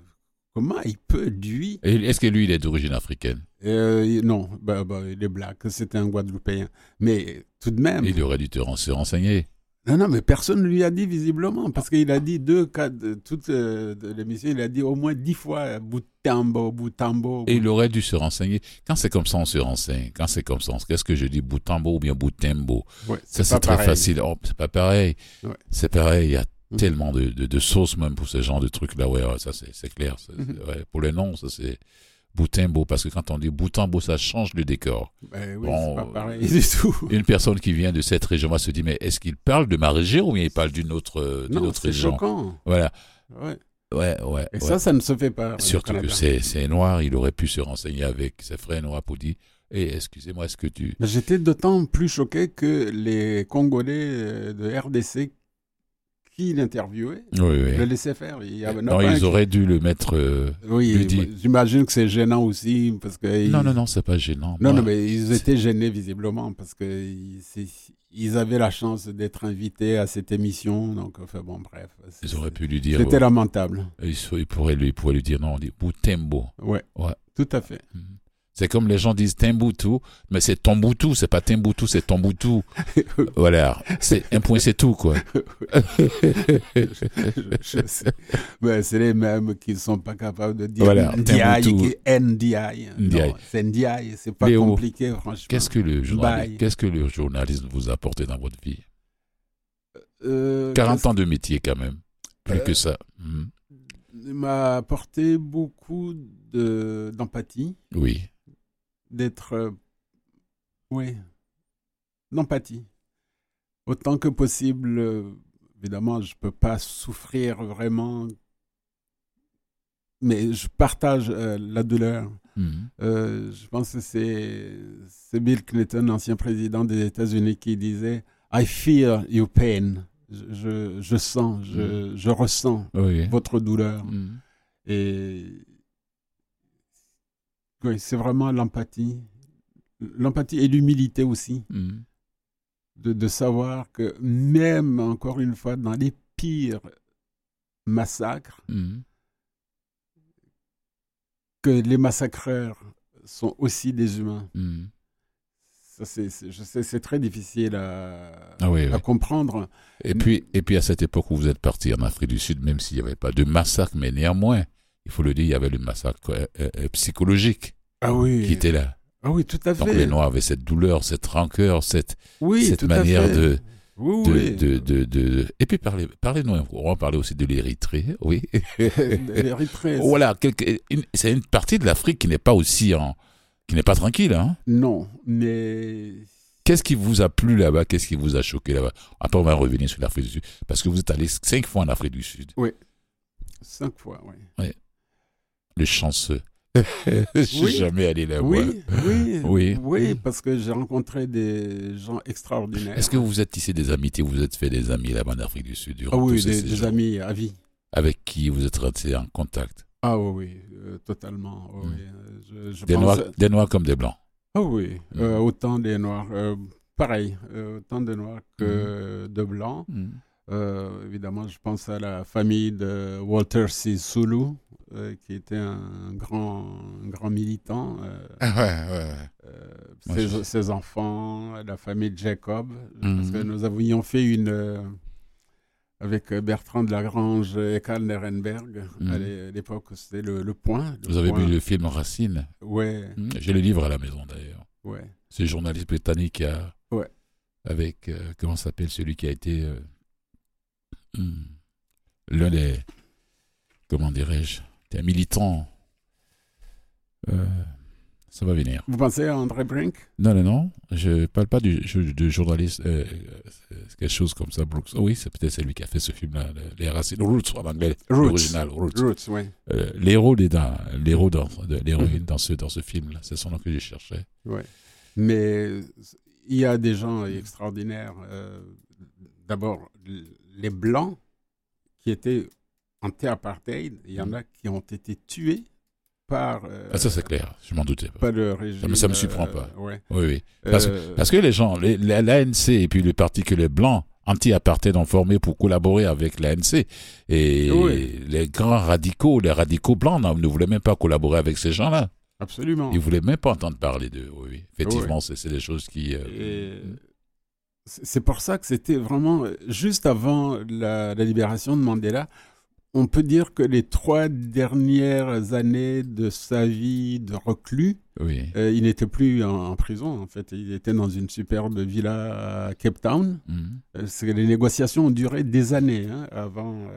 comment il peut, lui? Est-ce que lui, il est d'origine africaine? Euh, Non, bah, bah, il est black, c'était un Guadeloupéen. Mais tout de même. Il aurait dû te ren- se renseigner. Non, non, mais personne ne lui a dit visiblement, parce qu'il a dit deux cas de toute euh, l'émission, il a dit au moins dix fois euh, Boutambo, Boutambo. Et il aurait dû se renseigner. Quand c'est comme ça, on se renseigne. Quand c'est comme ça, on- qu'est-ce que je dis Boutambo ou bien Boutembo Ouais, Ça, c'est très pareil. facile. Oh, c'est pas pareil. Ouais. C'est pareil. Il y a Mhm. tellement de, de, de sauces même pour ce genre de trucs-là. Ouais, ouais, ça, c'est clair. Mhm. ouais, pour les noms, ça, c'est Boutembo. Parce que quand on dit Boutambo, ça change le décor. Ben oui, Bon, c'est pas pareil du tout. [LAUGHS] Une personne qui vient de cette région va se dire, mais est-ce qu'il parle de ma région ou bien il parle d'une autre, euh, d'une Non, autre c'est région choquant. Voilà. Ouais. Ouais, ouais. Et ouais. ça, ça ne se fait pas. Surtout que c'est noir, il aurait pu se renseigner avec ses frères noirs pour dire Eh, excusez-moi, est-ce que tu. Mais J'étais d'autant plus choqué que les Congolais euh, de RDC qui Oui, oui. le laissaient faire. Il y avait Non, ils qui- auraient dû le mettre. euh, Oui, j'imagine que c'est gênant aussi parce que ils- Non, non, non, c'est pas gênant. non, Moi, non, mais ils étaient gênés visiblement parce que ils, avaient la chance d'être invités à cette émission. Donc, enfin bon, bref, Ils auraient pu lui dire. c'était euh, lamentable. ils, ils pourraient lui, ils pourraient lui dire non, on dit Boutembo. Ouais, Ouais. tout à fait. Mhm. C'est comme les gens disent Timbuktu, mais c'est Tomboutou, c'est pas Timbuktu, c'est Tomboutou. [LAUGHS] voilà, c'est un point, c'est tout quoi. je, [LAUGHS] je sais. Mais c'est les mêmes qui ne sont pas capables de dire Voilà, NDI. Ndiaye. Non, c'est Ndiaye, c'est pas Léo, compliqué, franchement. Qu'est-ce que le qu'est-ce que le journalisme vous a apporté dans votre vie? Euh, 40 ans de métier quand même, plus Euh, que ça. Mhm. Il m'a apporté beaucoup de- d'empathie, Oui. D'être. euh, oui, d'empathie. Autant que possible, euh, évidemment, je ne peux pas souffrir vraiment, mais je partage euh, la douleur. Mhm. Euh, je pense que c'est c'est Bill Clinton, ancien président des États-Unis, qui disait I feel your pain. Je, je, je sens, je, je ressens Oui. votre douleur. Mhm. Et oui, c'est vraiment l'empathie. L'empathie et l'humilité aussi, Mhm. de, de savoir que même, encore une fois, dans les pires massacres, Mhm. que les massacreurs sont aussi des humains. Mhm. Ça, c'est, c'est- je sais, c'est très difficile à, Ah oui, à oui. comprendre. Et puis, et puis à cette époque où vous êtes parti en Afrique du Sud, même s'il n'y avait pas de massacre, mais néanmoins, il faut le dire, il y avait le massacre euh, euh, euh, psychologique Ah oui, qui était là. ah oui, tout à Donc fait. les Noirs avaient cette douleur, cette rancœur, cette, oui, cette manière de, Oui, de, oui. de, de, de- Et puis parlez, parlez-nous, on va parler aussi de l'Érythrée, oui. L'Érythrée, [LAUGHS] voilà, c'est une partie de l'Afrique qui n'est pas aussi en, qui n'est pas tranquille. Hein. Non, mais Qu'est-ce qui vous a plu là-bas? Qu'est-ce qui vous a choqué là-bas? Après, on va revenir sur l'Afrique du Sud, parce que vous êtes allé cinq fois en Afrique du Sud. cinq fois, oui. Le chanceux. [LAUGHS] Je suis Oui. jamais allé là-bas. Oui, oui, [LAUGHS] Oui. oui, parce que j'ai rencontré des gens extraordinaires. Est-ce que vous vous êtes tissé des amitiés, vous vous êtes fait des amis là-bas en Afrique du Sud durant Ah oui, tous ces des, des amis à vie. Avec qui vous êtes resté en contact? Ah oui, euh, totalement. oui, Mm. oui. Euh, Je, je des pense- noirs, des noirs comme des blancs. Ah oui, Mm. euh, autant des noirs, euh, pareil, autant de noirs que Mm. de blancs. Euh, évidemment, je pense à la famille de Walter C. Sulu, euh, qui était un grand, un grand militant. euh, Ah ouais, ouais, ouais. euh, ses, enfants, la famille Jacob, parce Mhm. que nous avions fait une, euh, avec Bertrand de Lagrange et Karl Nerenberg. Mhm. À l'é- à l'époque, c'était le, le Point. Le Vous avez Point. vu le film Racine Ouais, Hmm, J'ai le livre à la maison d'ailleurs. ouais. C'est le journaliste britannique qui a. Ouais. Avec. comment s'appelle celui qui a été. Hmm, L'un des. Comment dirais-je Un militant. Euh, ça va venir. Vous pensez à André Brink? Non, non, non. Je parle pas du, journaliste. euh, euh, quelque chose comme ça, Brooks. Oh oui, c'est peut-être celui qui a fait ce film-là. le- Les racines. Roots en anglais. Roots. L'original. Roots. Roots, oui. Euh, l'héros des dans, l'héros dans, l'héroïne dans ce, dans ce film-là. C'est son nom que cherchais. Ouais. Mais il y a des gens extraordinaires. Euh, D'abord, les Blancs qui étaient anti-apartheid, il y en a qui ont été tués par, euh, Ah, ça, c'est clair. Je m'en doutais pas. par le régime. me- ça me surprend euh, pas. ouais. Oui, oui. Parce, Euh, parce que les gens, l'ANC et puis le parti que les Blancs anti-apartheid ont formé pour collaborer avec l'ANC. Et Oui. les grands radicaux, les radicaux blancs non, ne voulaient même pas collaborer avec ces gens-là. Absolument. Ils voulaient même pas entendre parler d'eux. Oui, oui. Effectivement, Oui. c'est des choses qui. euh, Et c'est pour ça que c'était vraiment juste avant la, la libération de Mandela. On peut dire que les trois dernières années de sa vie de reclus, oui. euh, il n'était plus en, en prison. En fait, il était dans une superbe villa à Cape Town. Mhm. Euh, les négociations ont duré des années hein, avant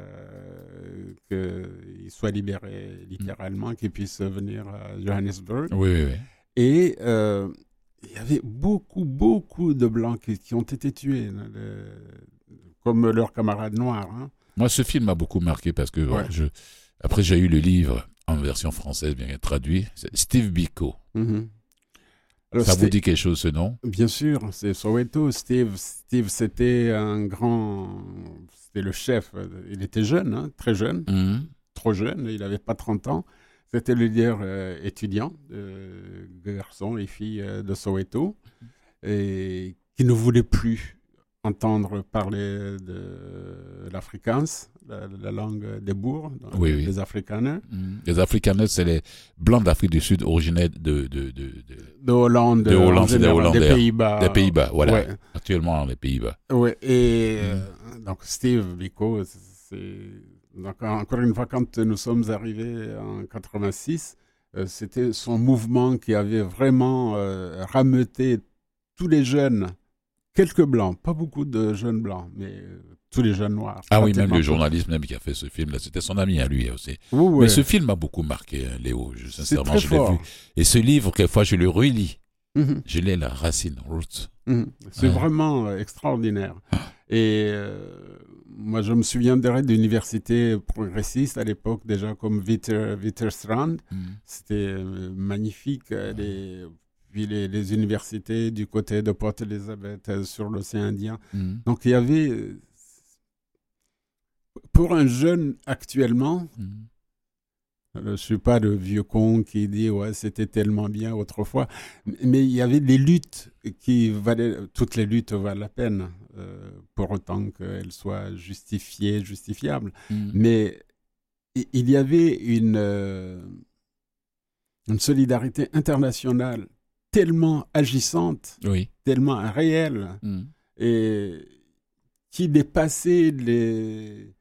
euh, qu'il soit libéré littéralement, qu'il puisse venir à Johannesburg. Oui, oui, oui. Et il y avait beaucoup, beaucoup de Blancs qui, qui ont été tués, le- comme leurs camarades noirs. hein. Moi, ce film m'a beaucoup marqué parce que Ouais. je, après, j'ai eu le livre en version française, bien traduit. Steve Biko. Mhm. Alors, Ça vous dit quelque chose, ce nom? Bien sûr, c'est Soweto. Steve, Steve c'était un grand. C'était le chef. Il était jeune, hein, très jeune, Mhm. trop jeune. Il n'avait pas 30 ans. C'était le leader euh, étudiant, de garçons et filles euh, de Soweto, et qui ne voulait plus entendre parler de l'afrikaans, la, la langue des bourgs, donc Oui, oui. des Afrikaners. Mhm. Les Afrikaners, c'est les Blancs d'Afrique du Sud originaires de, de, de, de- De Hollande, De Hollande, des général, des. Pays-Bas. des Pays-Bas. Voilà. Ouais. Actuellement, les Pays-Bas. Ouais, et Mm. euh, donc Steve Biko, c'est donc encore une fois quand nous sommes arrivés en 86, euh, c'était son mouvement qui avait vraiment euh, rameuté tous les jeunes, quelques blancs, pas beaucoup de jeunes blancs, mais euh, tous les jeunes noirs. Ah oui, même le journaliste même qui a fait ce film-là, c'était son ami à lui aussi. Oui, oui. Mais ce film m'a beaucoup marqué, hein, Léo. Je, sincèrement, je l'ai vu. Et ce livre, quelquefois, je le relis. Mhm. Je l'ai, La Racine, Roots. Mhm. C'est Ouais. vraiment euh, extraordinaire. Et euh, moi, je me souviens d'universités progressistes à l'époque, déjà comme Witter, Witterstrand. Mhm. C'était euh, magnifique. euh, Les, puis les, les universités du côté de Port Elizabeth euh, sur l'océan Indien. Mhm. Donc il y avait, pour un jeune actuellement, je ne suis pas le vieux con qui dit ouais c'était tellement bien autrefois, mais il y avait des luttes qui valaient, toutes les luttes valent la peine, pour autant qu'elles soient justifiées, justifiables. Mhm. Mais il y avait une, euh, une solidarité internationale tellement agissante, Oui. tellement réelle, Mhm. et qui dépassait les,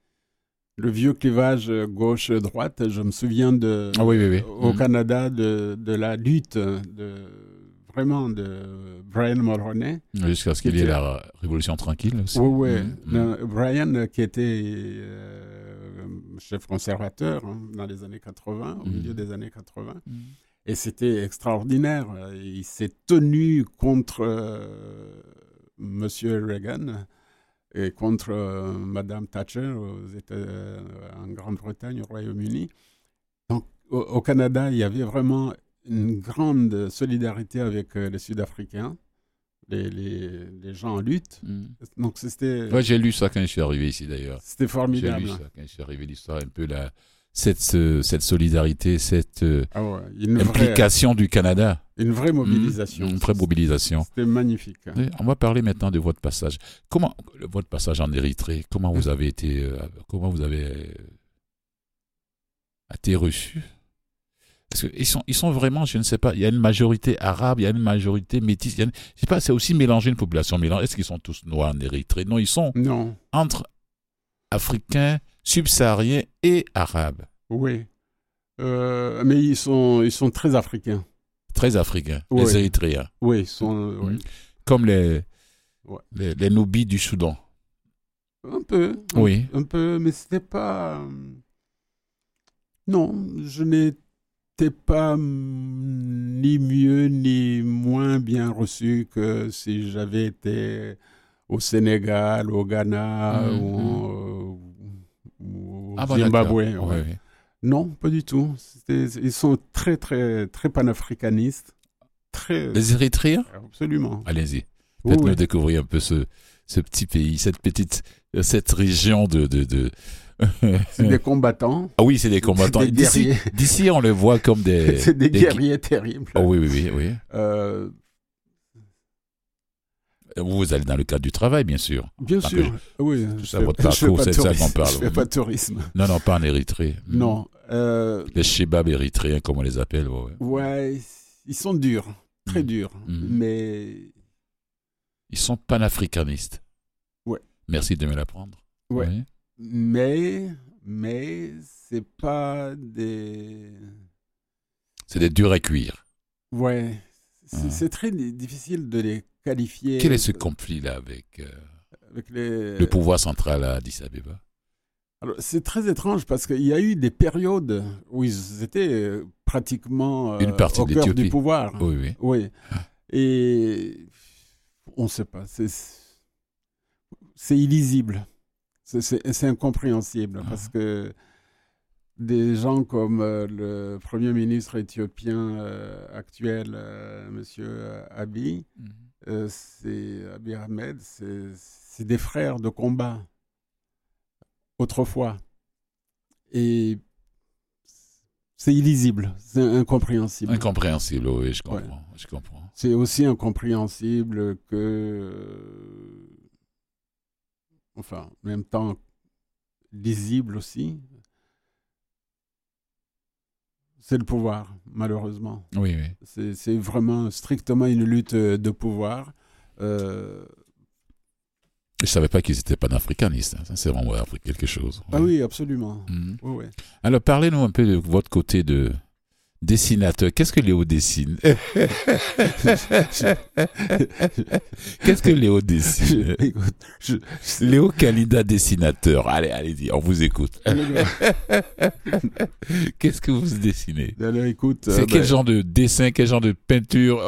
le vieux clivage gauche-droite. Je me souviens de, Ah oui, oui, oui. au Mhm. Canada de, de la lutte, de, vraiment de Brian Mulroney. Jusqu'à ce qu'il y ait la Révolution tranquille aussi. Oui, oui. Mhm. Le- Brian, euh, qui était euh, chef conservateur hein, dans les années 80, au Mhm. milieu des années 80. Mhm. Et c'était extraordinaire. Il s'est tenu contre euh, Monsieur Reagan et contre euh, Madame Thatcher aux États, euh, en Grande-Bretagne, au Royaume-Uni. Donc, au, au Canada, il y avait vraiment une grande solidarité avec euh, les Sud-Africains, les, les, les gens en lutte. Mhm. Donc, c'était Ouais, j'ai lu ça quand je suis arrivé ici d'ailleurs. c'était J'ai formidable. lu ça quand je suis arrivé, l'histoire, un peu la, cette, ce- cette solidarité, cette euh, Ah ouais, une, vraie, implication du Canada. une vraie mobilisation. Mhm. Une vraie mobilisation. C'était magnifique. On va parler maintenant de votre passage. Comment le- votre passage en Érythrée Comment vous avez été euh, Comment vous avez été reçu? Parce qu'ils sont ils sont vraiment, je ne sais pas. Il y a une majorité arabe, il y a une majorité métisse. il y a une- je sais pas. C'est aussi mélanger une population mélange. Est-ce qu'ils sont tous noirs en Érythrée Non, ils sont Non. entre africains, subsahariens et arabes. Oui. Euh, mais ils sont, ils sont très africains. Très africains, Oui. les Érythréens. Oui, ils sont. euh, oui. Mhm. Comme les, Ouais. les, les Nubis du Soudan. Un peu. Oui. Un, peu, mais c'était pas. euh, Non, je n'étais pas ni mieux ni moins bien reçu que si j'avais été au Sénégal, au Ghana Mhm. ou, ou au Ah bon, Zimbabwe. d'accord. ouais. Oui, oui. Non, pas du tout. Ils sont très, très, très panafricanistes. Très. Les Érythréens? Absolument. Allez-y. Oui, Faites-nous oui. découvrir un peu ce, ce petit pays, cette petite, euh, cette région de. de, de... [LAUGHS] C'est des combattants. Ah oui, c'est des combattants. D'ici, on les voit comme des. [LAUGHS] C'est des des- guerriers terribles. Oh oui, oui, oui, oui. Euh, Vous allez dans le cadre du travail, bien sûr. bien Parce sûr. Oui. tout je ça, votre je parcours, c'est ça tourisme. qu'on parle. Je fais pas de tourisme. Non, non, pas en Érythrée. Non. euh, Les Shebabs érythréens, comme on les appelle. ouais, ouais. ouais, ils sont durs. Très Mhm. durs. Mhm. Mais. Ils sont panafricanistes. Ouais. Merci de me l'apprendre. Ouais. Oui. Mais. Mais. C'est pas des. C'est des durs à cuire. Ouais. C'est Ah. c'est très di- difficile de les qualifier. Quel est ce conflit-là avec euh, avec les... le pouvoir central à Addis Abeba? C'est très étrange parce qu'il y a eu des périodes où ils étaient euh, pratiquement euh, Une partie au cœur du pouvoir. Oui, oui. Oui. Et on ne sait pas. C'est illisible. C'est- incompréhensible Ah. parce que des gens comme euh, le Premier ministre éthiopien euh, actuel, euh, Monsieur Abiy, euh, c'est Abiy Ahmed, c'est c'est des frères de combat autrefois. Et c'est illisible, c'est incompréhensible. Incompréhensible, oui, je comprends. Je comprends. C'est aussi incompréhensible que. Euh, Enfin, en même temps, lisible aussi. C'est le pouvoir, malheureusement. Oui, oui. C'est vraiment strictement une lutte de pouvoir. Euh, Je savais pas qu'ils étaient panafricanistes. hein. Ça, c'est vraiment appris quelque chose. Ah oui, absolument. Oui, oui. Alors, parlez-nous un peu de votre côté de dessinateur. Qu'est-ce que Léo dessine? [LAUGHS] Qu'est-ce que Léo dessine? Léo Kalida dessinateur. Allez, allez-y, on vous écoute. [LAUGHS] Qu'est-ce que vous dessinez? Alors, écoute, C'est euh, quel ben, genre de dessin, quel genre de peinture?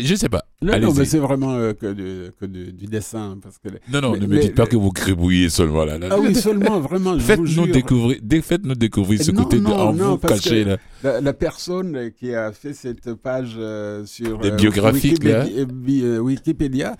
Je sais pas. Non, mais c'est vraiment euh, que, du, que du, du dessin. Parce que Non, non, Mais- ne me dites pas que vous gribouillez seulement là. là. Ah oui, seulement, vraiment, Faites-nous découvrir, dé- faites-nous découvrir ce Non, côté de, en vous caché que- là. La, la personne qui a fait cette page euh, sur biographiques. Wikipédia, euh, bi- euh, Wikipédia,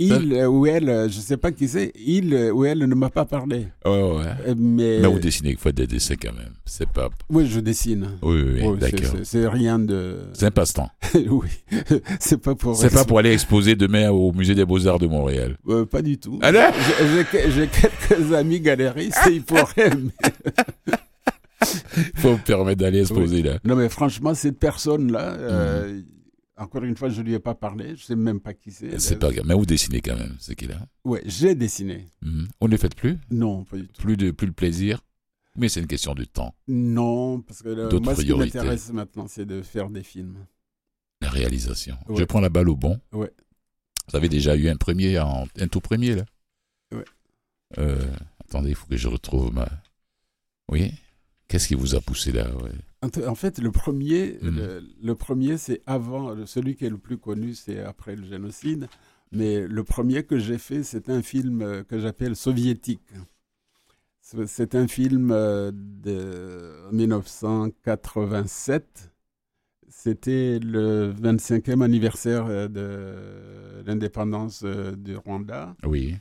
il euh, ou elle, euh, je ne sais pas qui c'est, il euh, ou elle ne m'a pas parlé. Ouais, ouais. Euh, Mais, Mais vous dessinez qu'il faut des dessins quand même. C'est pas. oui, je dessine. Oui, oui, oui, Oui, c'est- d'accord. c'est- rien de. C'est un passe-temps. [LAUGHS] oui, [LAUGHS] c'est pas pour. C'est pas pour aller exposer demain au musée des Beaux-Arts de Montréal. Euh, pas du tout. Alors J'ai- quelques amis galéristes, [LAUGHS] ils pourraient. mais- [LAUGHS] faut me permettre d'aller exposer là. Non, mais franchement, cette personne-là, Mhm. euh, encore une fois, je ne lui ai pas parlé, je sais même pas qui c'est. C'est pas grave. Mais vous dessinez quand même, ce qu'il a. Ouais, j'ai dessiné. Mhm. On ne le fait plus? Non, pas du tout. Plus de plus le plaisir? Mais c'est une question de temps, Non, parce que là, D'autres moi, ce qui m'intéresse maintenant, c'est de faire des films. la réalisation. Ouais. Je prends la balle au bon. Ouais. Vous avez déjà eu un premier, un tout premier là? Ouais. Euh, attendez, il faut que je retrouve ma. Oui? Qu'est-ce qui vous a poussé là ouais? En fait, le premier, Mhm. le, le premier, c'est avant. Celui qui est le plus connu, c'est après le génocide. Mais le premier que j'ai fait, c'est un film euh, que j'appelle soviétique. C'est un film euh, de 1987. C'était le 25e anniversaire euh, de l'indépendance euh, du Rwanda. Oui.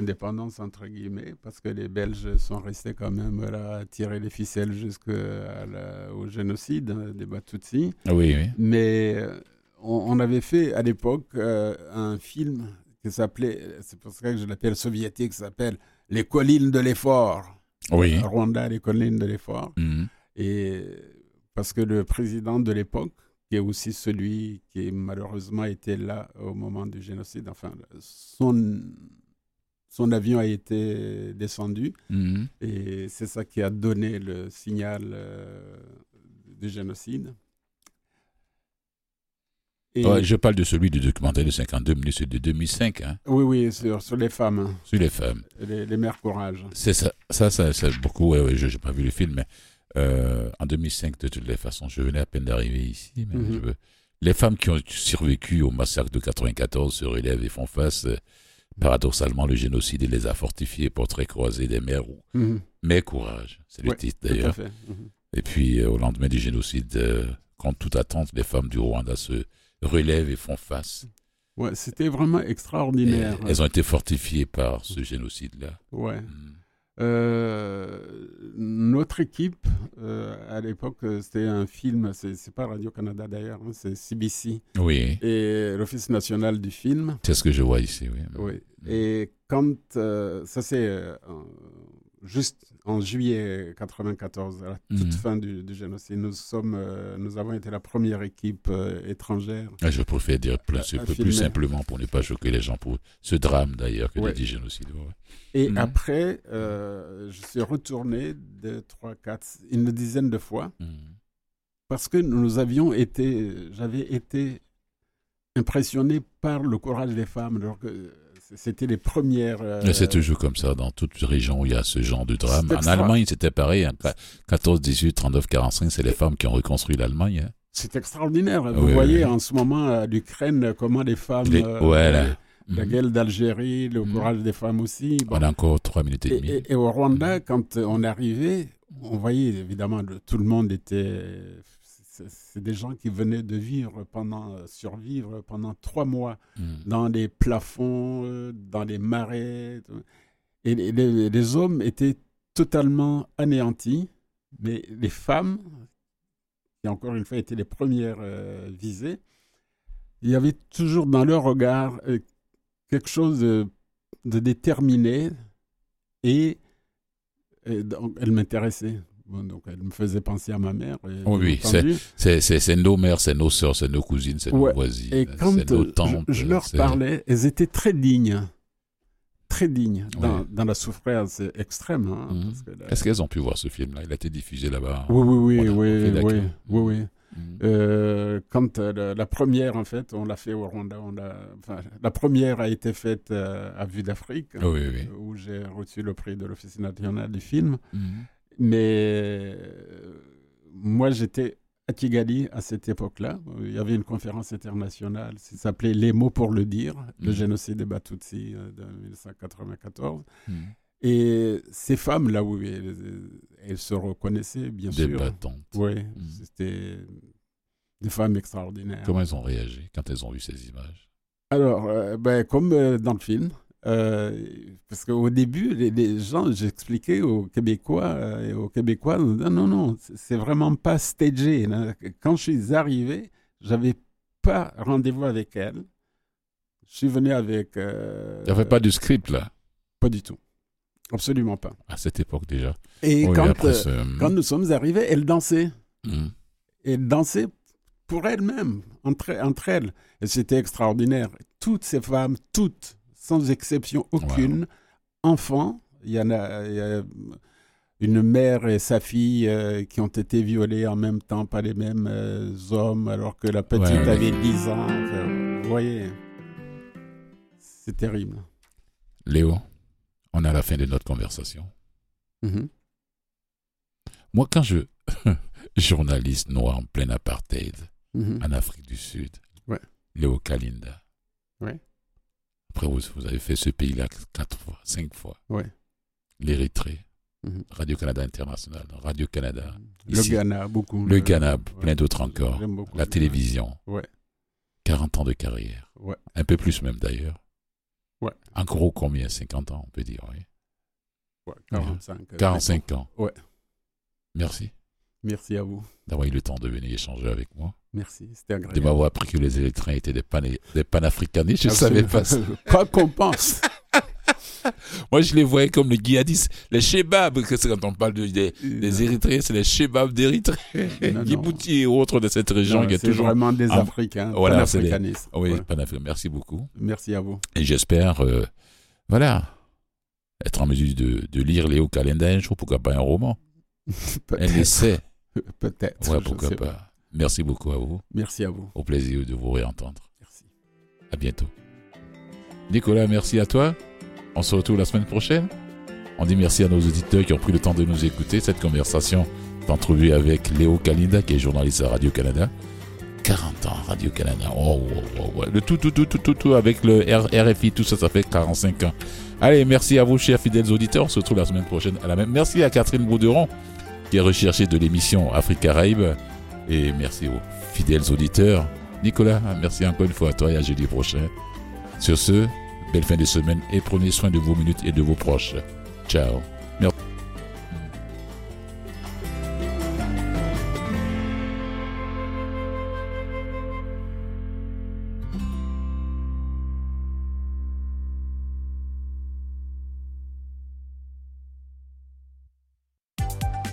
Indépendance entre guillemets, parce que les Belges sont restés quand même là à tirer les ficelles jusqu'au génocide hein, des Batutsis. Oui, oui. Mais euh, on, on avait fait à l'époque euh, un film qui s'appelait, c'est pour ça que je l'appelle soviétique, qui s'appelle Les collines de l'effort. Oui. Rwanda, les collines de l'effort. Mhm. Et parce que le président de l'époque, qui est aussi celui qui malheureusement était là au moment du génocide, enfin, son son avion a été descendu. Mhm. Et c'est ça qui a donné le signal euh, du génocide. Et- Ouais, je parle de celui du documentaire de 52 minutes, c'est de 2005, hein, Oui, oui, sur, sur les femmes, sur les femmes. les, les mères courage. C'est ça, ça, ça, c'est beaucoup. Ouais, ouais, je n'ai pas vu le film, mais euh, en 2005, de toutes les façons, je venais à peine d'arriver ici. Mais Mhm. je veux- Les femmes qui ont survécu au massacre de 94 se relèvent et font face. euh, paradoxalement, le génocide les a fortifiés, portrait croisé des mères. ou- Mhm, Mais courage, c'est le Ouais, titre d'ailleurs. Mhm. Et puis, euh, au lendemain du génocide, euh, contre toute attente, les femmes du Rwanda se relèvent et font face. Ouais, c'était vraiment Et extraordinaire. elles ont été fortifiées par ce génocide-là. Ouais. Mm. Euh, notre équipe, à l'époque, euh, c'était un film, c'est pas Radio-Canada d'ailleurs, hein, c'est CBC, Oui, et l'Office national du film. c'est ce que je vois ici, oui. Oui. Et quand, euh, ça c'est euh, juste en juillet 94, à la toute Mhm. fin du, du génocide, nous, sommes, euh, nous avons été la première équipe euh, étrangère. Ah, Je préfère dire plus, À- plus simplement pour ne pas choquer les gens pour ce drame d'ailleurs que Ouais. dire génocide. ouais. Et Mhm. après, euh, je suis retourné deux, trois, quatre, une dizaine de fois. Mm. parce que nous avions été, j'avais été impressionné par le courage des femmes. Alors que c'était les premières. euh, Mais c'est toujours comme ça dans toute région où il y a ce genre de drame. En. Allemagne, c'était pareil. hein. 14, 18, 39, 45, c'est les femmes qui ont reconstruit l'Allemagne. hein. C'est extraordinaire. Vous Oui, voyez oui. en ce moment à l'Ukraine comment les femmes. Les- euh, voilà. La Mhm. guerre d'Algérie, le Mhm. courage des femmes aussi. Bon. On a encore 3 minutes et demie. et- et au Rwanda, quand on arrivait, on voyait évidemment tout le monde était. C'est- des gens qui venaient de vivre pendant, survivre pendant trois mois Mm. dans les plafonds, euh, dans les marais. Et les, les- les hommes étaient totalement anéantis, mais les femmes, qui encore une fois étaient les premières euh, visées, il y avait toujours dans leur regard euh, quelque chose de, de déterminé et, et donc, elle m'intéressait. Bon, donc elle me faisait penser à ma mère. Oh oui. C'est, nos mères, c'est nos sœurs, c'est nos cousines, c'est Ouais. nos voisines, Et quand nos euh, tantes. je, je leur parlais, elles étaient très dignes, très dignes dans, Ouais. dans la souffrance extrême. hein, Mhm. Est-ce qu'elles ont pu voir ce film-là? Il a été diffusé là-bas. Oui, oui, oui, oui, oui, oui, oui. Mm. Euh, quand euh, la, première, en fait, on l'a fait au Rwanda, on l'a, enfin, la première a été faite euh, à Vue d'Afrique, oui, oui. où j'ai reçu le prix de l'Office national du film. Mm. Mais moi, j'étais à Kigali à cette époque-là. Il y avait une conférence internationale qui s'appelait Les mots pour le dire, le Mhm. génocide des Batutsi euh, de 1994. Mm. Et ces femmes, là où elles, elles se reconnaissaient, bien Des sûr. battantes. Oui, Mhm. c'était des femmes extraordinaires. Comment elles ont réagi quand elles ont vu ces images? Alors, euh, ben, comme euh, dans le film, euh, parce qu'au début, les, les gens, j'expliquais aux Québécois euh, et aux Québécois, non, non, non, c'est- vraiment pas stagé. là. Quand je suis arrivé, j'avais pas rendez-vous avec elle. Je suis venu avec. euh, Il n'y avait pas de script là, Pas du tout. Absolument pas. à cette époque déjà. Et Oui, quand, euh, ce- quand nous sommes arrivés, elle dansait. Mm. Elle dansait pour elle-même, entre, entre elles. Et c'était extraordinaire. Toutes ces femmes, toutes, sans exception aucune, enfants, il y en a, il y a une mère et sa fille euh, qui ont été violées en même temps par les mêmes euh, hommes, alors que la petite Ouais, ouais. avait 10 ans. Enfin, vous voyez, c'est terrible. Léo, on est à la fin de notre conversation. Mhm. Moi, quand je. [LAUGHS] journaliste noir en plein apartheid Mhm. en Afrique du Sud, Ouais. Léo Kalinda. Ouais. Après, vous, vous avez fait ce pays-là quatre fois, cinq fois. Ouais. L'Érythrée, Mhm. Radio-Canada International, Radio-Canada, Le Ici. Ghana, beaucoup. le Ghana, ouais. plein d'autres encore, beaucoup la télévision. Ouais. 40 ans de carrière. Ouais. Un peu plus même d'ailleurs. Ouais. En gros, combien? 50 ans, on peut dire, oui. Ouais, 45. euh, 45 ans. Ouais. Merci Merci à vous. d'avoir eu le temps de venir échanger avec moi, Merci, c'était de agréable. m'avoir appris que les Érythréens étaient des, pan des panafricanistes. Je ne savais pas ça. [LAUGHS] Quoi qu'on pense. [LAUGHS] Moi, je les voyais comme les djihadistes, les c'est quand on parle de, des, des Érythréens, c'est les shebabs d'Érythrée. [LAUGHS] Djibouti et autres de cette région qui est C'est toujours. vraiment des Ah, Africains, voilà, panafricanistes. Oui, Ouais. panafricains. Merci beaucoup. Merci à vous. Et j'espère, euh, voilà, être en mesure de, de lire Léo Calenda un jour, pourquoi pas un roman Elle essaie. [LAUGHS] Peut-être. Ouais, pourquoi pas. Merci beaucoup à vous. Merci à vous. Au plaisir de vous réentendre. Merci. À bientôt. Nicolas, merci à toi. On se retrouve la semaine prochaine. On dit merci à nos auditeurs qui ont pris le temps de nous écouter. Cette conversation d'entrevue avec Léo Kalinda, qui est journaliste à Radio-Canada. 40 ans, Radio-Canada. Oh, oh, oh. Le tout, tout, tout, tout, tout, tout, avec le RFI, tout ça, ça fait 45 ans. Allez, merci à vous, chers fidèles auditeurs. On se retrouve la semaine prochaine à la même. Merci à Catherine Bauderon, qui est recherchée de l'émission Afrique Caraïbe. Et merci aux fidèles auditeurs. Nicolas, merci encore une fois à toi et à jeudi prochain. Sur ce, belle fin de semaine et prenez soin de vos minutes et de vos proches. Ciao. Merci.